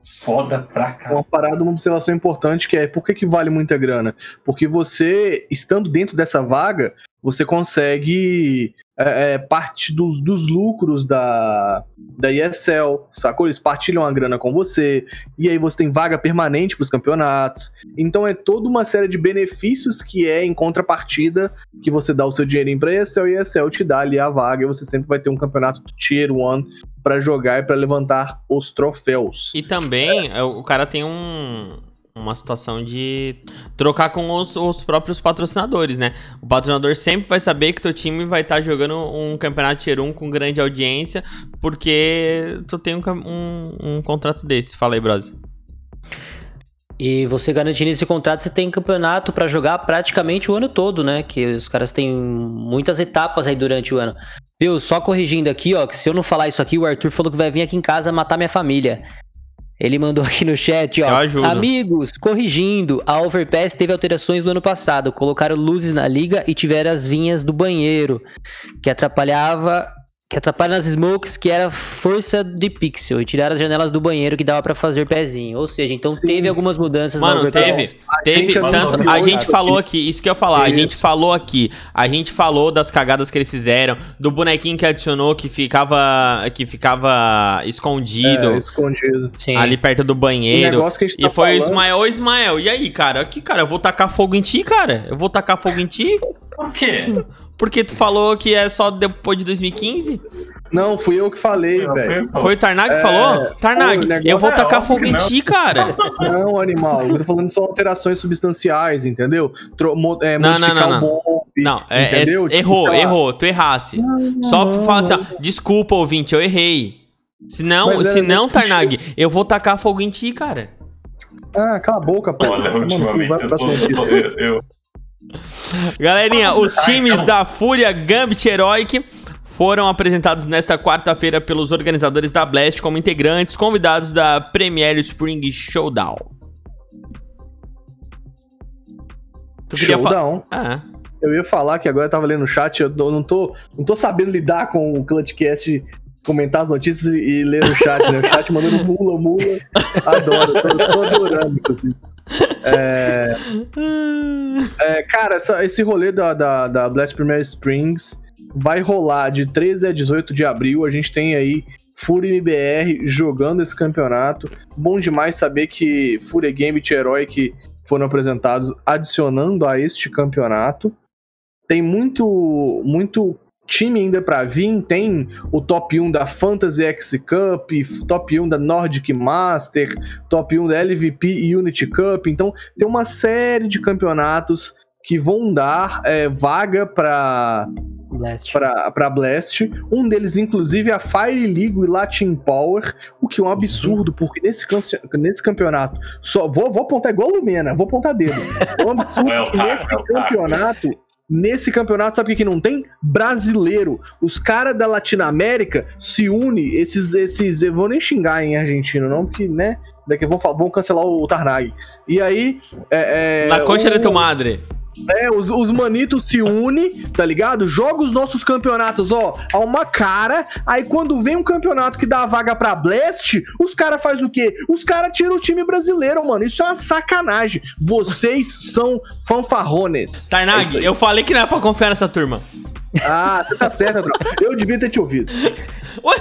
foda pra cá. Uma parada, uma observação importante que é por que, que vale muita grana? Porque você, estando dentro dessa vaga, você consegue é, é, parte dos, dos lucros da, da ESL, sacou? Eles partilham a grana com você, e aí você tem vaga permanente para os campeonatos. Então é toda uma série de benefícios que é em contrapartida que você dá o seu dinheirinho pra ESL e a ESL te dá ali a vaga, e você sempre vai ter um campeonato Tier 1 para jogar e para levantar os troféus. E também é. o cara tem um, uma situação de trocar com os, os, próprios patrocinadores, né? O patrocinador sempre vai saber que teu time vai estar tá jogando um campeonato Tier 1 com grande audiência, porque tu tem um, um, um contrato desse. Fala aí, Brose. E você garantindo esse contrato, você tem campeonato para jogar praticamente o ano todo, né? Que os caras têm muitas etapas aí durante o ano. Viu? Só corrigindo aqui, ó, que se eu não falar isso aqui, o Arthur falou que vai vir aqui em casa matar minha família. Ele mandou aqui no chat, ó. Amigos, corrigindo, a Overpass teve alterações no ano passado. Colocaram luzes na liga e tiveram as vinhas do banheiro, que atrapalhava que atrapalha nas smokes, que era força de pixel, e tiraram as janelas do banheiro que dava para fazer pezinho. Ou seja, então Sim. teve algumas mudanças Mano, na teve, teve tanto, a gente falou aqui, isso que eu ia falar, a gente falou aqui, a gente falou das cagadas que eles fizeram, do bonequinho que adicionou que ficava que ficava escondido, é, escondido. Sim. ali perto do banheiro. Tá e foi falando... o Ismael, ô Ismael, e aí, cara? Aqui, cara, eu vou tacar fogo em ti, cara? Eu vou tacar fogo em ti? Por quê? Porque tu falou que é só depois de 2015? Não, fui eu que falei, velho. Foi o Tarnag que é, falou? Tarnag, eu vou é tacar fogo em ti, cara. Não, animal. Eu tô falando só alterações substanciais, entendeu? Tro é, não, não, não, não. Bomb, não, é, entendeu? É, tipo, errou, errou. Tu errasse. Não, só pra falar assim, ó, desculpa, ouvinte, eu errei. Se não, se não Tarnag, eu vou tacar fogo em ti, cara. Ah, cala a boca, pô. Olha, ultimamente eu, eu, eu, Galerinha, os times da Fúria Gambit Heroic foram apresentados nesta quarta-feira pelos organizadores da Blast como integrantes convidados da Premier Spring Showdown. Tu Showdown? Ah. Eu ia falar que agora eu tava lendo no chat, eu não tô, não tô sabendo lidar com o Clutchcast comentar as notícias e ler o chat, né? O chat mandando mula, mula. Adoro, tô, tô adorando, inclusive. É, é, cara, essa, esse rolê da, da, da Blast Premier Springs vai rolar de 13 a 18 de abril. A gente tem aí Fúria MBR jogando esse campeonato. Bom demais saber que Fúria Gambit e Heroic foram apresentados adicionando a este campeonato. Tem muito, muito time ainda para vir, tem o top 1 da Fantasy X Cup, top 1 da Nordic Master, top 1 da LVP e Unity Cup. Então, tem uma série de campeonatos que vão dar é, vaga para Blast. Pra, Blast. Um deles, inclusive, é a Fire League e Latin Power, o que é um absurdo, porque nesse, nesse campeonato. Só, vou, vou apontar igual o Lumena, vou apontar dedo. É um absurdo é que nesse é campeonato Nesse campeonato, sabe o que, que não tem? Brasileiro. Os caras da Latinoamérica se unem, esses, esses. Eu vou nem xingar em argentino, não, porque, né? Daqui vão, vão cancelar o Tarnag. E aí. É, é, Na concha o, de tu madre. É, os, os manitos se unem, tá ligado? Joga os nossos campeonatos, ó, a uma cara. Aí quando vem um campeonato que dá a vaga pra Blast, os caras faz o quê? Os caras tiram o time brasileiro, mano. Isso é uma sacanagem. Vocês são fanfarrones. Tarnag, é eu falei que não é pra confiar nessa turma. Ah, você tá certo, Eu devia ter te ouvido. Ué?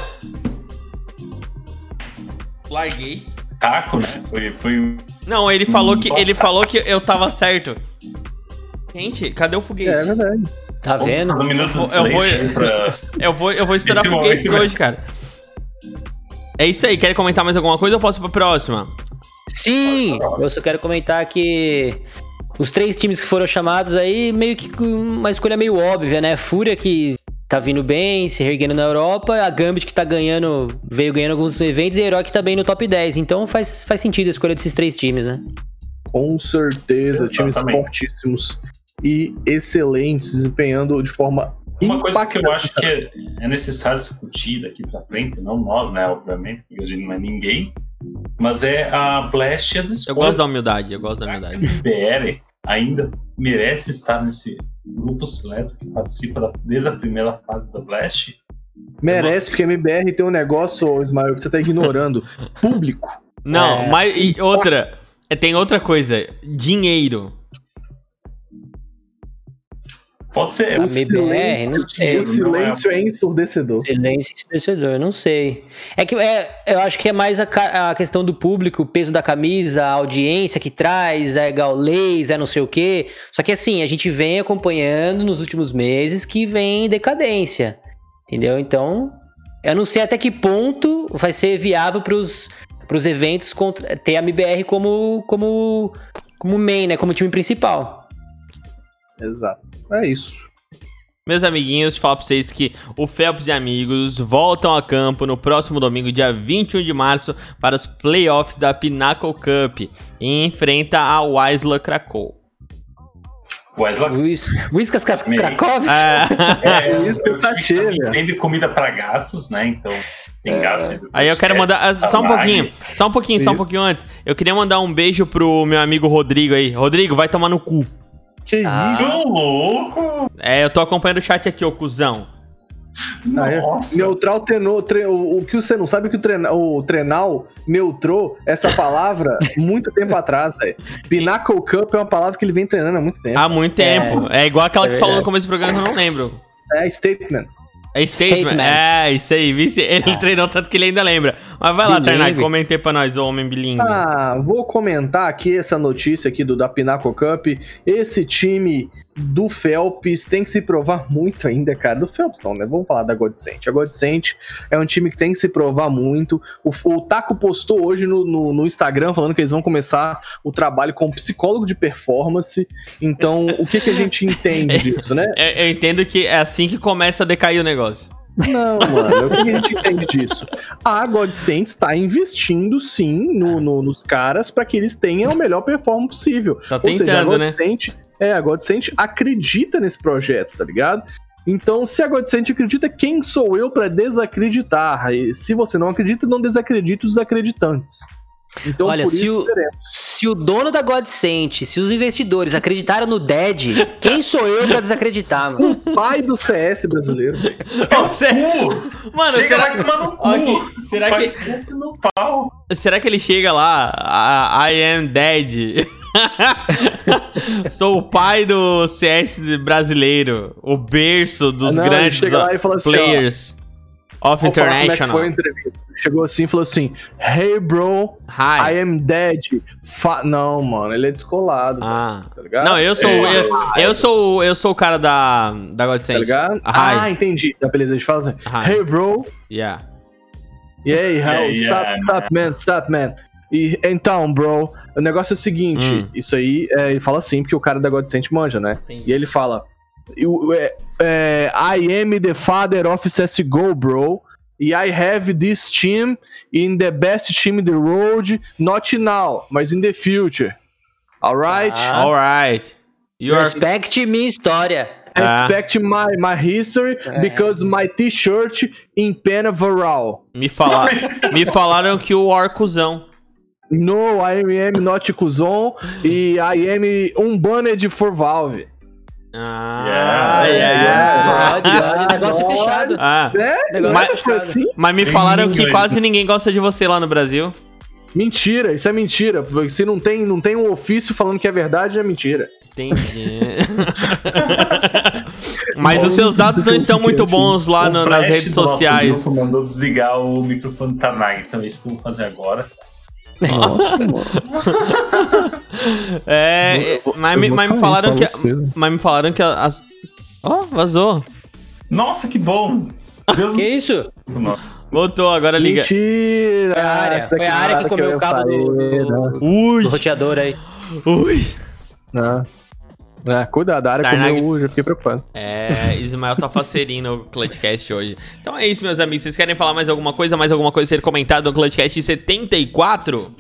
Larguei. Taco, né? Foi, foi um- Não, ele falou Hum, que ele falou que eu tava certo. Gente, cadê o foguete? É verdade. Tá vendo? um minuto de Eu vou- silêncio pra... Eu vou, eu vou estourar foguetes momento, né? hoje, cara. É isso aí, quer comentar mais alguma coisa ou posso ir pra próxima? Sim! Eu só quero comentar que os três times que foram chamados aí, meio que uma escolha meio óbvia, né? Fúria que tá vindo bem, se reerguendo na Europa, a Gambit que tá ganhando, veio ganhando alguns eventos e a Herói que tá bem no top 10. Então faz, faz sentido a escolha desses três times, né? Com certeza, times Exatamente. fortíssimos e excelentes, desempenhando de forma Uma coisa que eu impactante. acho que é, é necessário discutir daqui pra frente, não nós, né, obviamente, porque a gente não é ninguém, mas é a Blast e as Eu escolhas gosto da humildade, eu gosto da A humildade. BR ainda merece estar nesse grupo seleto que participa desde a primeira fase da Blast. Merece, porque a MBR tem um negócio, Ismael, que você tá ignorando. Público. Não, É. mas e outra, tem outra coisa, dinheiro. Pode ser. A O MBR, silêncio- não sei. O silêncio é ensurdecedor. Silêncio ensurdecedor, não sei. É que é, eu acho que é mais a, a questão do público, o peso da camisa, a audiência que traz, é gaulês, é não sei o quê. Só que assim, a gente vem acompanhando nos últimos meses que vem em decadência. Entendeu? Então, eu não sei até que ponto vai ser viável pros, pros eventos contra, ter a MBR como, como, como main, né? Como time principal. Exato. É isso. Meus amiguinhos, falar pra vocês que o Phelps e amigos voltam a campo no próximo domingo, dia 21 de março, para os playoffs da Pinnacle Cup e enfrenta a Wisla Krakow. Luiz, Whiskas Kas- Meio. Krakowski. É, é, isso que eu sachê, também velho. vende comida pra gatos, né? Então tem gato. Aí eu quero mandar. ah, Só um pouquinho, só um pouquinho, só um pouquinho antes. Eu queria mandar um beijo pro meu amigo Rodrigo aí. Rodrigo, vai tomar no cu. Que Ah. isso? Louco! É, eu tô acompanhando o chat aqui, ô cuzão. Ah, é? Nossa! Neutral tenou, tre- o, o que você não sabe é que o, trena, o Trenal neutrou essa palavra muito tempo atrás, velho. Pinnacle Cup é uma palavra que ele vem treinando há muito tempo. Há muito tempo. É, igual aquela É que tu falou no começo do programa que eu não lembro. É statement. É statement. Statement. É, isso aí. Vice, ele treinou tanto que ele ainda lembra. Mas vai lá, Bilingue. Tainá, comentei pra nós, ô homem bilíngue. Ah, vou comentar aqui essa notícia aqui do da Pinnacle Cup. Esse time do Phelps tem que se provar muito ainda, cara. Do Phelps não, né? Vamos falar da Godsent. A Godsent é um time que tem que se provar muito. O, o Taco postou hoje no, no, no Instagram falando que eles vão começar o trabalho com psicólogo de performance. Então, o que, que a gente entende disso, né? É, eu entendo que é assim que começa a decair o negócio. Não, mano, o que a gente entende disso? A Godsent está investindo sim no- no- nos caras para que eles tenham a melhor performance possível. Tá Ou seja, a tentando, né? É, a Godsent acredita nesse projeto, tá ligado? Então, se a Godsent acredita, quem sou eu para desacreditar? E se você não acredita, não desacredite os acreditantes. Então, Olha, se o-. Se o dono da Godsent, se os investidores acreditaram no Dead, quem sou eu pra desacreditar, mano? pai do CS brasileiro. Você- Mano, Chega será, lá e tomar no cu! Ok, será que- no pau! será que ele chega lá? a- I am dead. Sou o pai do CS brasileiro. O berço dos Não, grandes e assim, ó, players of Vamos falar como é que International. foi a entrevista. Chegou assim e falou assim: Hey, bro, Hi. I am dead. Fa não, mano, ele é descolado, Ah. tá ligado? Não, eu sou, É, eu, eu sou, eu sou o cara da da Godsend. Tá ligado? Hi. Ah, entendi. Tá, beleza, a gente fala assim: Hi. Hey, bro, Yeah. yeah, how, Yeah, yeah, sup, sup, man, sup, man. E, então, bro, o negócio é o seguinte: Hum. isso aí, é, ele fala assim, porque o cara da Godsent manja, né? E ele fala: é, é, I am the father of CSGO, bro. E I have this team in the best team in the road, not now, mas in the future. Alright? Ah. Alright. You are Respect minha história. Ah. Expect my, my history É. because my t-shirt in Penaveral. me falar, me falaram que o Orcuzão. No, I am not Kuzon e I am unbanned for Valve. Ah, Yeah, yeah. Pode, pode, negócio pode. fechado. Ah, É? Negócio Mas, fechado. assim? mas me falaram que quase ninguém gosta de você lá no Brasil. Mentira, isso é mentira. Porque se não tem, não tem um ofício falando que é verdade, é mentira. Entendi. Mas os seus dados não estão muito bons lá no- nas redes sociais. mandou desligar o microfone do Tarnag, então é isso que eu vou fazer agora. Nossa, mano. É, Eu vou- mas, eu mas me falaram que. Mas me falaram que as. Ó, vazou. Nossa, que bom! Deus Que isso? Nossa. Voltou, agora liga. Mentira! Foi a área, foi a área na que comeu eu o cabo do- do- né? Ui, Do roteador aí. ui. Não. Ah, cuidado, a área Tarnag- comeu, já fiquei preocupado. É, Ismael tá faceirinho no Clutchcast hoje. Então é isso, meus amigos. Vocês querem falar mais alguma coisa? Mais alguma coisa ser comentada no Clutchcast 74?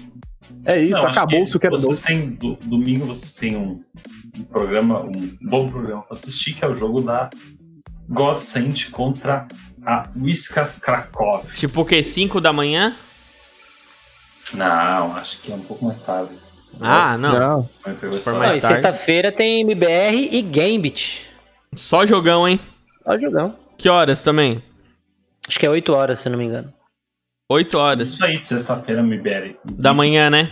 É isso, Não, acabou o que Super vocês Doce. têm, do- Domingo vocês têm um, um programa, um bom programa pra assistir, que é o jogo da Godsend contra a Whiskas Krakow. Tipo o quê? 5 da manhã? Não, acho que é um pouco mais tarde. Ah, não. Não. E tarde. sexta-feira tem MBR e Gambit. Só jogão, hein? O jogão. Que horas também? Acho que é 8 horas, se eu não me engano. 8 horas. Isso aí, sexta-feira, MBR. Da manhã, né?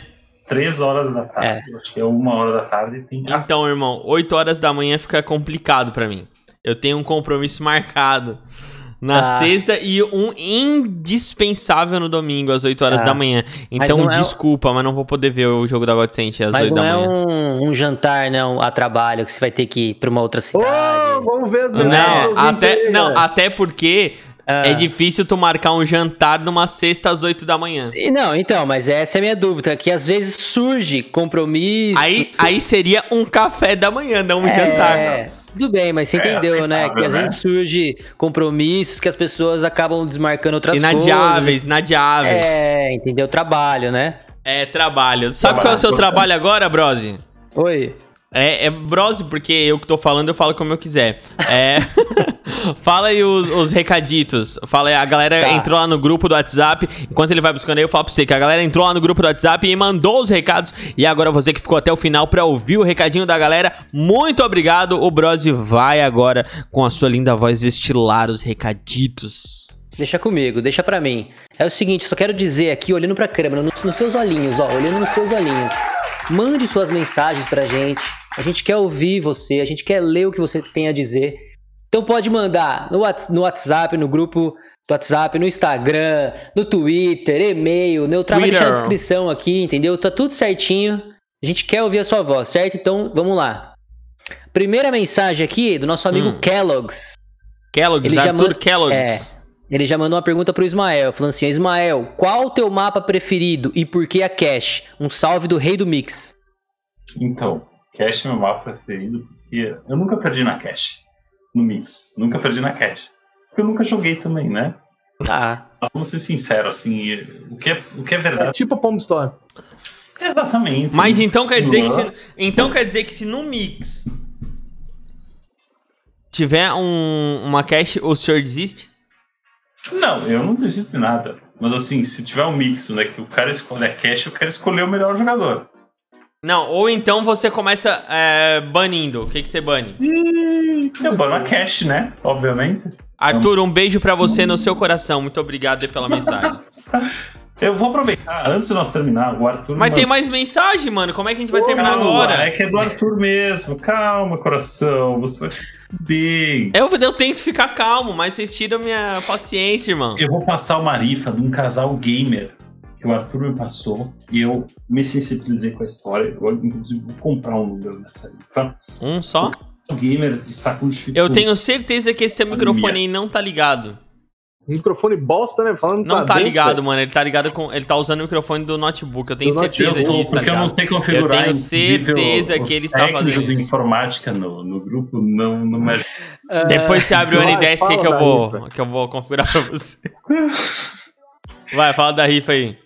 Três horas da tarde. Acho que é uma hora da tarde. Tem Então, irmão, 8 horas da manhã fica complicado pra mim. Eu tenho um compromisso marcado na Tá. sexta e um indispensável no domingo, às 8 horas Tá. da manhã. Então, não é- desculpa, mas não vou poder ver o jogo da Godsent às Mas 8 não da é manhã. um, um jantar, não, a trabalho, que você vai ter que ir pra uma outra Ô, cidade. vamos ver as mensagens Não, até, aí, não, até porque Ah. é difícil tu marcar um jantar numa sexta às 8 da manhã. E Não, então, mas essa é a minha dúvida, que às vezes surge compromisso. Aí, aí seria um café da manhã, não um jantar. É, tudo bem, mas você É entendeu, né? Que às né? vezes surge compromissos que as pessoas acabam desmarcando outras coisas. Inadiáveis, inadiáveis. É, É, entendeu? Trabalho, né? trabalho. Sabe qual é o seu Trabalho. trabalho agora, Brose? Oi. É, é Brose, porque eu que tô falando, eu falo como eu quiser. É. Fala aí os, os recaditos. Fala aí, a galera Tá. entrou lá no grupo do WhatsApp. Enquanto ele vai buscando aí, eu falo pra você que a galera entrou lá no grupo do WhatsApp e mandou os recados. E agora você que ficou até o final pra ouvir o recadinho da galera, muito obrigado. O Brose vai agora, com a sua linda voz, estilar os recaditos. Deixa comigo, deixa pra mim. É o seguinte, só quero dizer aqui, olhando pra câmera, nos, nos seus olhinhos, ó, olhando nos seus olhinhos. Mande suas mensagens pra gente. A gente quer ouvir você, a gente quer ler o que você tem a dizer. Então pode mandar no, Whats- no WhatsApp, no grupo do WhatsApp, no Instagram, no Twitter, e-mail, Neutral vai deixar na descrição aqui, entendeu? Tá tudo certinho. A gente quer ouvir a sua voz, certo? Então vamos lá. Primeira mensagem aqui do nosso amigo Hum. Kellogg's. Kellogg's, Ele Arthur manda- Kellogg's. Ele já mandou uma pergunta pro Ismael, falando assim: Ismael, qual o teu mapa preferido e por que a Cash? Um salve do rei do Mix. Então, Cash é meu mapa preferido, porque eu nunca perdi na Cash. No Mix. Nunca perdi na Cash. Porque eu nunca joguei também, né? Tá. Vamos ser sinceros, assim, o que é, o que é É verdade. tipo a Pomb Store. Exatamente. Mas então quer dizer que se, então quer dizer que se no mix tiver um, uma cache, o senhor desiste? Não, eu não desisto de nada. Mas assim, se tiver um mix, né, que o cara escolhe a Cash, eu quero escolher o melhor jogador. Não, ou então você começa é, banindo. O que, que você bane? Eu bano a Cash, né? Obviamente. Arthur, um beijo pra você no seu coração. Muito obrigado pela mensagem. Eu vou aproveitar, antes de nós terminar, o Arthur. Mas tem mais mensagem, mano. Como é que a gente vai terminar Calma, agora? É que é do Arthur mesmo. Calma, coração. Você vai bem. Eu, eu tento ficar calmo, mas vocês tiram minha paciência, irmão. Eu vou passar uma rifa de um casal gamer que o Arthur me passou e eu me sensibilizei com a história. Eu, inclusive, vou comprar um número nessa rifa. Um só? O gamer está com dificuldade. Eu tenho certeza que esse teu microfone aí não tá ligado. Microfone bosta, né? Falando Não tá dentro, ligado, velho. mano. Ele tá ligado com. Ele tá usando o microfone do notebook. Eu tenho Do certeza notebook, disso, tá porque eu não sei configurar. Eu tenho certeza o- que ele está fazendo de isso. informática no, no grupo não, não me ajudam. Depois você abre o Vai, N10 que, fala que eu vou rifa. que eu vou configurar pra você. Vai, fala da rifa aí.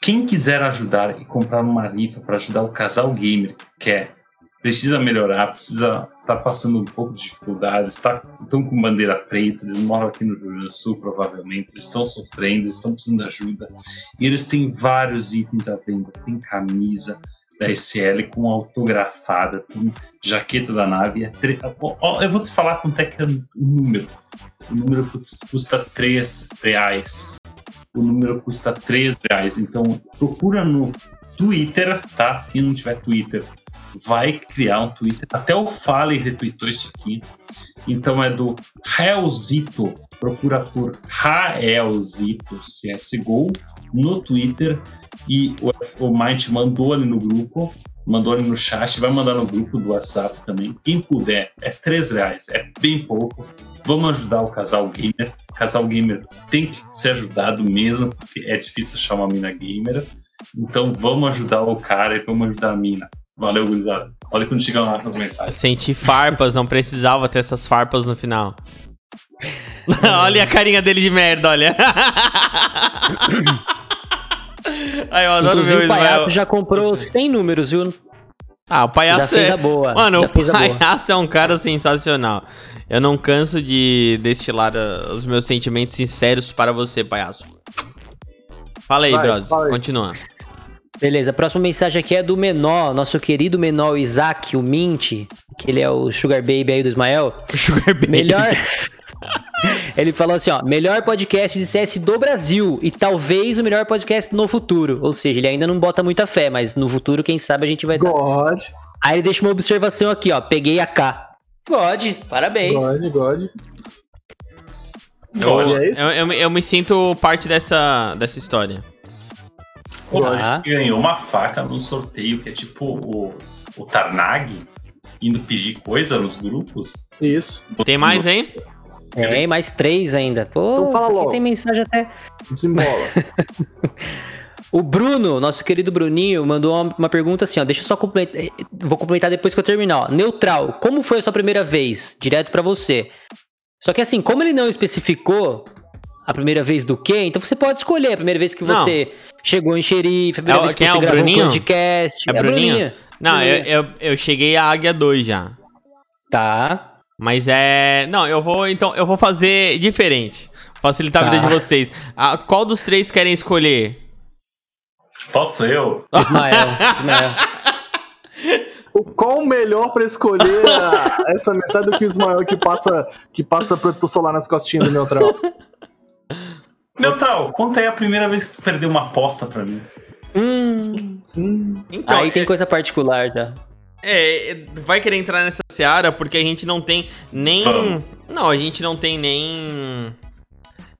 Quem quiser ajudar e comprar uma rifa para ajudar o casal gamer que quer, precisa melhorar, precisa tá passando um pouco de dificuldades, tá, estão com bandeira preta, eles moram aqui no Rio Grande do Sul, provavelmente, eles estão sofrendo, estão precisando de ajuda. E eles têm vários itens à venda. Tem camisa da SL com autografada, tem jaqueta da nave. É tre- eu vou te falar quanto é que é o número. O número custa 3 reais o número custa 3 reais. Então procura no Twitter, tá? Quem não tiver Twitter, vai criar um Twitter. Até o Fale retweetou isso aqui. Então é do Raelzito. Procura por Raelzito CSGO no Twitter. E o, o mandou ali no grupo. Mandou ali no chat, vai mandar no grupo do WhatsApp também. Quem puder, é 3 reais, é bem pouco. Vamos ajudar o casal gamer. O casal gamer tem que ser ajudado mesmo, porque é difícil achar uma mina gamer. Então vamos ajudar o cara e vamos ajudar a mina. Valeu, gurizada. Olha quando chegam lá as mensagens. Senti farpas, não precisava ter essas farpas no final. olha a carinha dele de merda, olha. Aí, eu adoro Inclusive, ver o palhaço já comprou 100 números, viu? Ah, o palhaço já fez é... a boa. Mano, o palhaço é um cara sensacional. Eu não canso de destilar uh, os meus sentimentos sinceros para você, palhaço. Fala aí, brother. Continua. Beleza, a próxima mensagem aqui é do Menor, nosso querido Menor Isaac, o Mint, que ele é o Sugar Baby aí do Ismael. Sugar Baby. Melhor. ele falou assim, ó, melhor podcast de CS do Brasil e talvez o melhor podcast no futuro. Ou seja, ele ainda não bota muita fé, mas no futuro, quem sabe, a gente vai God. Tá. Aí ele deixa uma observação aqui, ó, peguei a K. God, parabéns. God, God. God. Eu, eu, eu, eu, me sinto parte dessa, dessa história. O ah. ganhou uma faca no sorteio, que é tipo o, o Tarnag indo pedir coisa nos grupos. Isso. Tem mais, hein? Tem mais três ainda. Pô, então fala logo. tem mensagem até. Desembola. o Bruno, nosso querido Bruninho, mandou uma, uma, pergunta assim, ó. Deixa eu só complementar. Vou complementar depois que eu terminar. Ó. Neutral, como foi a sua primeira vez? Direto para você. Só que assim, como ele não especificou a primeira vez do quê, então você pode escolher a primeira vez que você não. Chegou em xerife, a primeira é, vez que você é gravou Bruninho? um podcast. É, é Bruninho? Bruninho? Não. Eu, eu, eu cheguei a Águia 2 já. Tá. Mas é. Não, eu vou. Então, eu vou fazer diferente. Facilitar tá. a vida de vocês. Ah, qual dos três querem escolher? Posso eu? Ismael. Ismael. Qual o melhor pra escolher a, essa mensagem do que o Ismael que passa, que passa protetor solar nas costinhas do Neutral? Neutral, conta aí a primeira vez que tu perdeu uma aposta pra mim. Hum. hum. Então, aí tem é... coisa particular já. É, vai querer entrar nessa seara porque a gente não tem nem. Vamos. Não, a gente não tem nem.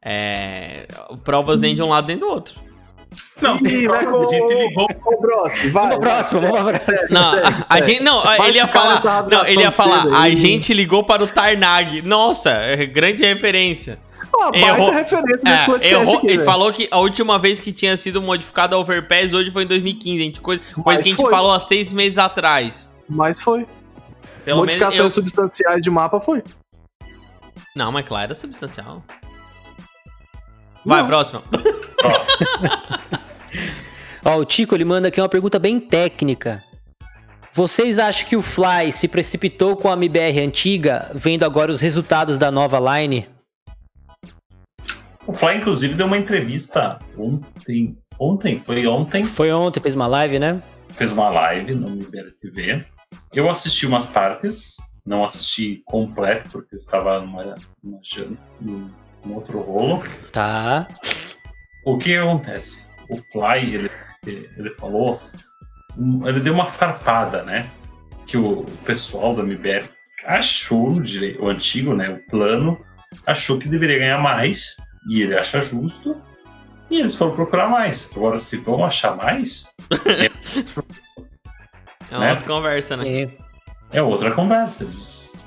É, provas nem de um lado nem do outro. Não, Ih, vai com, a gente ligou. Com o próximo, vai. Vamos próximo, vamos pra próximo. Não, a, gente, não, ele ia falar. Não, ele ia falar. A gente ligou para o Tarnag. Nossa, é grande referência. Uma baita errou, referência é, errou, aqui, Ele falou que a última vez que tinha sido modificado a Overpass hoje foi em 2015, gente, coisa, coisa que a gente foi. falou há seis meses atrás. Mas foi. Pelo Modificações menos eu... substanciais de mapa foi. Não, mas claro, era substancial. Vai, Não. próximo. Próximo. Ó, o Tico, ele manda aqui uma pergunta bem técnica. Vocês acham que o Fly se precipitou com a MBR antiga, vendo agora os resultados da nova line? O Fly, inclusive, deu uma entrevista ontem. Ontem? Foi ontem? Foi ontem, fez uma live, né? Fez uma live no MBR TV. Eu assisti umas partes, não assisti completo, porque eu estava numa, numa, num outro rolo. Tá. O que acontece? O Fly, ele, ele falou, ele deu uma farpada, né? Que o pessoal da MBR achou o antigo, né? O plano, achou que deveria ganhar mais, e ele acha justo, e eles foram procurar mais. Agora, se vão achar mais, é é uma né? outra conversa, né? É. é outra conversa.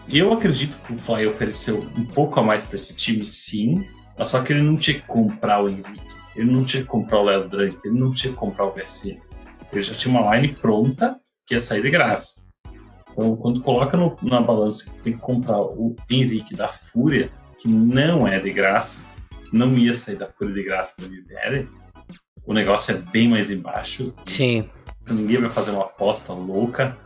Eu acredito que o Fly ofereceu um pouco a mais para esse time, sim. Mas só que ele não tinha que comprar o Henrique, ele não tinha que comprar o Léo Drake, ele não tinha que comprar o VSN. Ele já tinha uma line pronta que ia sair de graça. Então, quando coloca no, na balança que tem que comprar o Henrique da Fúria, que não é de graça, não ia sair da Fúria de graça para o Vivere, o negócio é bem mais embaixo. Sim. Ninguém vai fazer uma aposta louca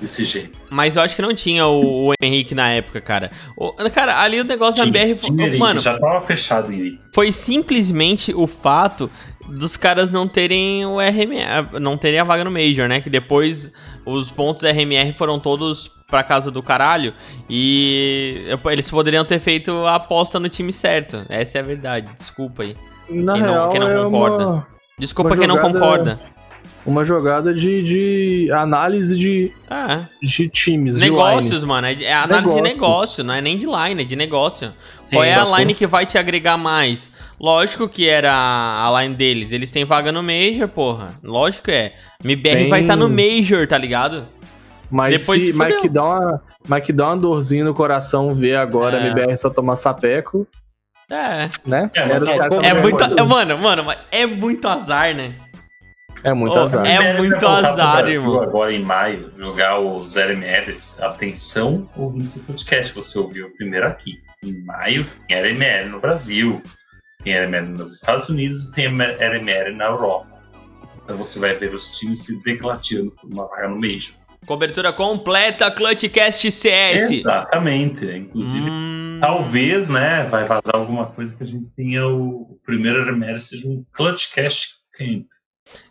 desse jeito. Mas eu acho que não tinha o, o Henrique na época, cara. O, cara, ali o negócio tinha, da BR foi. Henrique, mano, já tava fechado, Henrique. Foi simplesmente o fato dos caras não terem o RMR, não terem a vaga no Major, né? Que depois os pontos RMR foram todos pra casa do caralho e eles poderiam ter feito a aposta no time certo. Essa é a verdade. Desculpa aí. Na quem, real, não, quem não concorda. É uma... Desculpa uma quem não concorda. Uma jogada de, de análise de, É. de times. de Negócios, lines. mano. É é análise de Negócio. negócio, não é nem de line, é de negócio. Qual é a exato. line que vai te agregar mais? Lógico que era a line deles. Eles têm vaga no Major, porra. Lógico que é. MBR Tem- vai estar no Major, tá ligado? Mas, Depois se, se mas, que dá uma, mas que dá uma dorzinha no coração ver agora É. a MBR só tomar sapeco, É. né? É, é, É muito. É, mano, mano, é muito azar, né? É muito Oh, azar. é muito azar, irmão. Agora em maio, jogar os LMLs. Atenção, ouvindo seu podcast, você ouviu primeiro aqui. Em maio tem LML no Brasil, tem LML nos Estados Unidos e tem LML na Europa. Então você vai ver os times se degladiando por uma vaga no Major. Cobertura completa, Clutchcast CS. Exatamente. Inclusive, Hum, talvez, né, vai vazar alguma coisa que a gente tenha o, o primeiro LML seja um Clutch Cash Camp.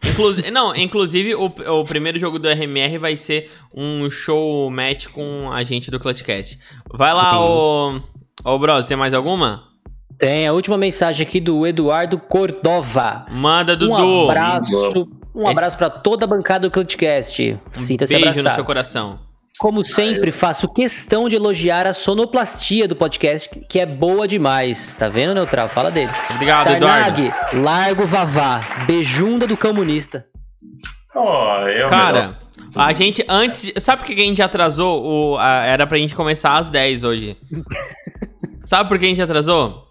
Inclusive, não, inclusive o, o primeiro jogo do RMR vai ser um show match com a gente do Clutchcast. Vai lá, ô. Ô, Bros, tem mais alguma? Tem a última mensagem aqui do Eduardo Cordova. Manda, Dudu. Um abraço, um Esse- abraço pra toda a bancada do Clutchcast. Um Sinta-se beijo no abraçado. seu coração. Como sempre, faço questão de elogiar a sonoplastia do podcast, que é boa demais. Tá vendo, Neutral? Fala dele. Obrigado, Eduardo. Tarnag, largo vavá, beijunda do comunista. Ó, é o melhor. Cara, a gente antes. Sabe por que a gente atrasou? O, a- era pra gente começar às 10 hoje. Sabe por que a gente atrasou?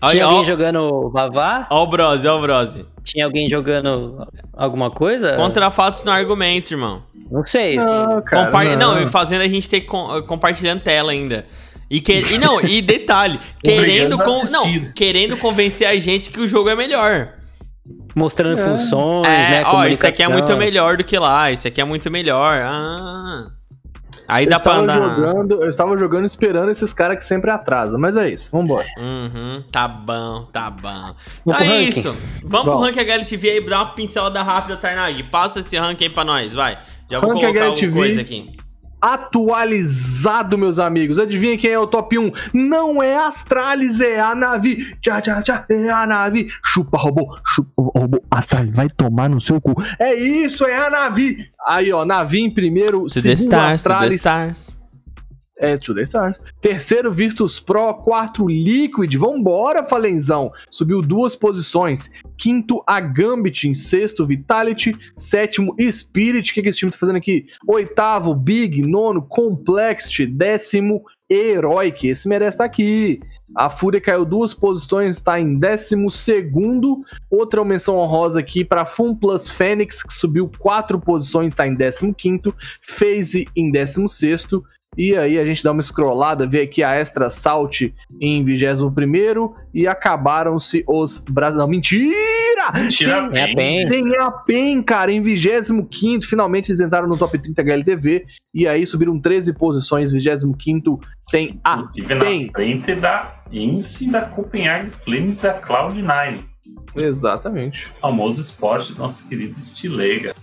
Tinha Olha, alguém ó, jogando vavá? ó o Brose, ó o Brose. Tinha alguém jogando alguma coisa? Contra fatos no argumentos, irmão. Não sei, assim. Não, cara, Compar- não. não. fazendo a gente ter com- compartilhando tela ainda. E, que, e não, e detalhe, querendo, con- assistir. não, querendo convencer a gente que o jogo é melhor. Mostrando funções, É, né? ó, isso aqui é muito melhor do que lá, isso aqui é muito melhor. Ah. Aí Eu dá pra andar. jogando, eu estava jogando esperando esses caras que sempre atrasam. Mas é isso, vambora. Uhum, tá bom, tá bom. Então pro é ranking? isso. Vamos pro Vamos. ranking HLTV aí, dá uma pincelada rápida, Tarnag. Passa esse ranking aí pra nós, vai. Já vou Ranking colocar HLTV. alguma coisa aqui. Atualizado, meus amigos. Adivinha quem é o top 1? Não é Astralis, é a Navi. Tchá, tchá, tchá, é a Navi. Chupa, robô. Chupa, robô. Astralis, vai tomar no seu cu. É isso, é a Navi. Aí, ó, Navi em primeiro. To the segundo, stars, to the Astralis. stars. É, To The Stars. Terceiro, Virtus Pro. Quarto, Liquid. Vambora, Falenzão. Subiu duas posições. Quinto, a Gambit. Em sexto, Vitality. Sétimo, Spirit. O que, que esse time tá fazendo aqui? Oitavo, Big. Nono, Complexity. Décimo, Heroic. Esse merece estar aqui. A Fúria caiu duas posições, está em décimo segundo. Outra menção honrosa aqui para Fun Plus Fênix, que subiu quatro posições, está em décimo quinto. FaZe em décimo sexto. E aí a gente dá uma scrollada, vê aqui a Extra Salt em 21 e acabaram-se os brasileiros. Mentira! Tira É bem. bem. Tem a PEN, cara, em 25 finalmente eles entraram no top 30 HLTV e aí subiram 13 posições, 25 tem a Inclusive na PEN. frente da INSE da Copenhagen Flames da Cloud9. Exatamente. Famoso esporte do nosso querido Stilega.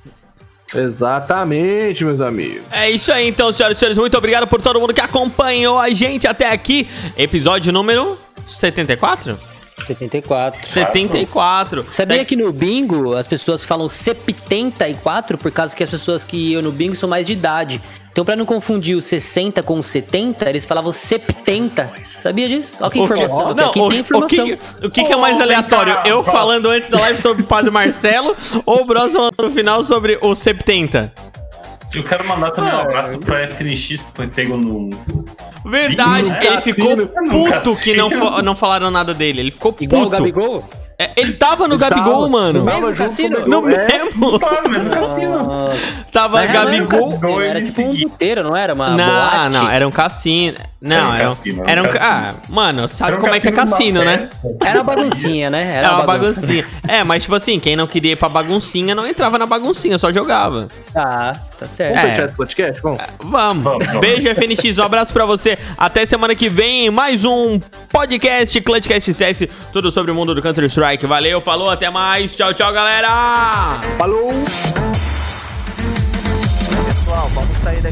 Exatamente, meus amigos. É isso aí, então, senhoras e senhores. Muito obrigado por todo mundo que acompanhou a gente até aqui. Episódio número 74? 74. 74. Sabia que no bingo as pessoas falam 74 por causa que as pessoas que iam no bingo são mais de idade. Então, pra não confundir o 60 com o 70, eles falavam 70. Sabia disso? Olha que O informação. que, Aqui não, o, tem o informação. que, o que, que é mais aleatório? Eu falando antes da live sobre o Padre Marcelo ou o Bros falando no final sobre o 70? Eu quero mandar também um abraço pra FNX que foi pego no. Verdade, No ele cassino, ficou puto que não, não falaram nada dele. Ele ficou Igual o puto. Gabigol? É, ele tava no Ele Gabigol, tava, mano. tava Mesmo junto cassino? No Gabigol. É, mesmo. Claro, mesmo cassino. Nossa. Tava não era Gabigol. Era tipo um puteiro, não era? Uma Não, boate? não, era um cassino. Não, Era era um cassino, era um, era um Ah, mano, sabe Era um como é que é cassino, né? Era uma baguncinha, né? Era uma bagunça. baguncinha. É, mas tipo assim, quem não queria ir pra baguncinha não entrava na baguncinha, só jogava. Tá, tá certo. Vamos É. fechar esse podcast? Vamos. Vamos. Vamos, vamos. Beijo, FNX. Um abraço pra você. Até semana que vem. Mais um podcast Clutchcast CS. Tudo sobre o mundo do Counter-Strike. Valeu, falou, até mais. Tchau, tchau, galera. Falou! Pessoal, vamos sair daqui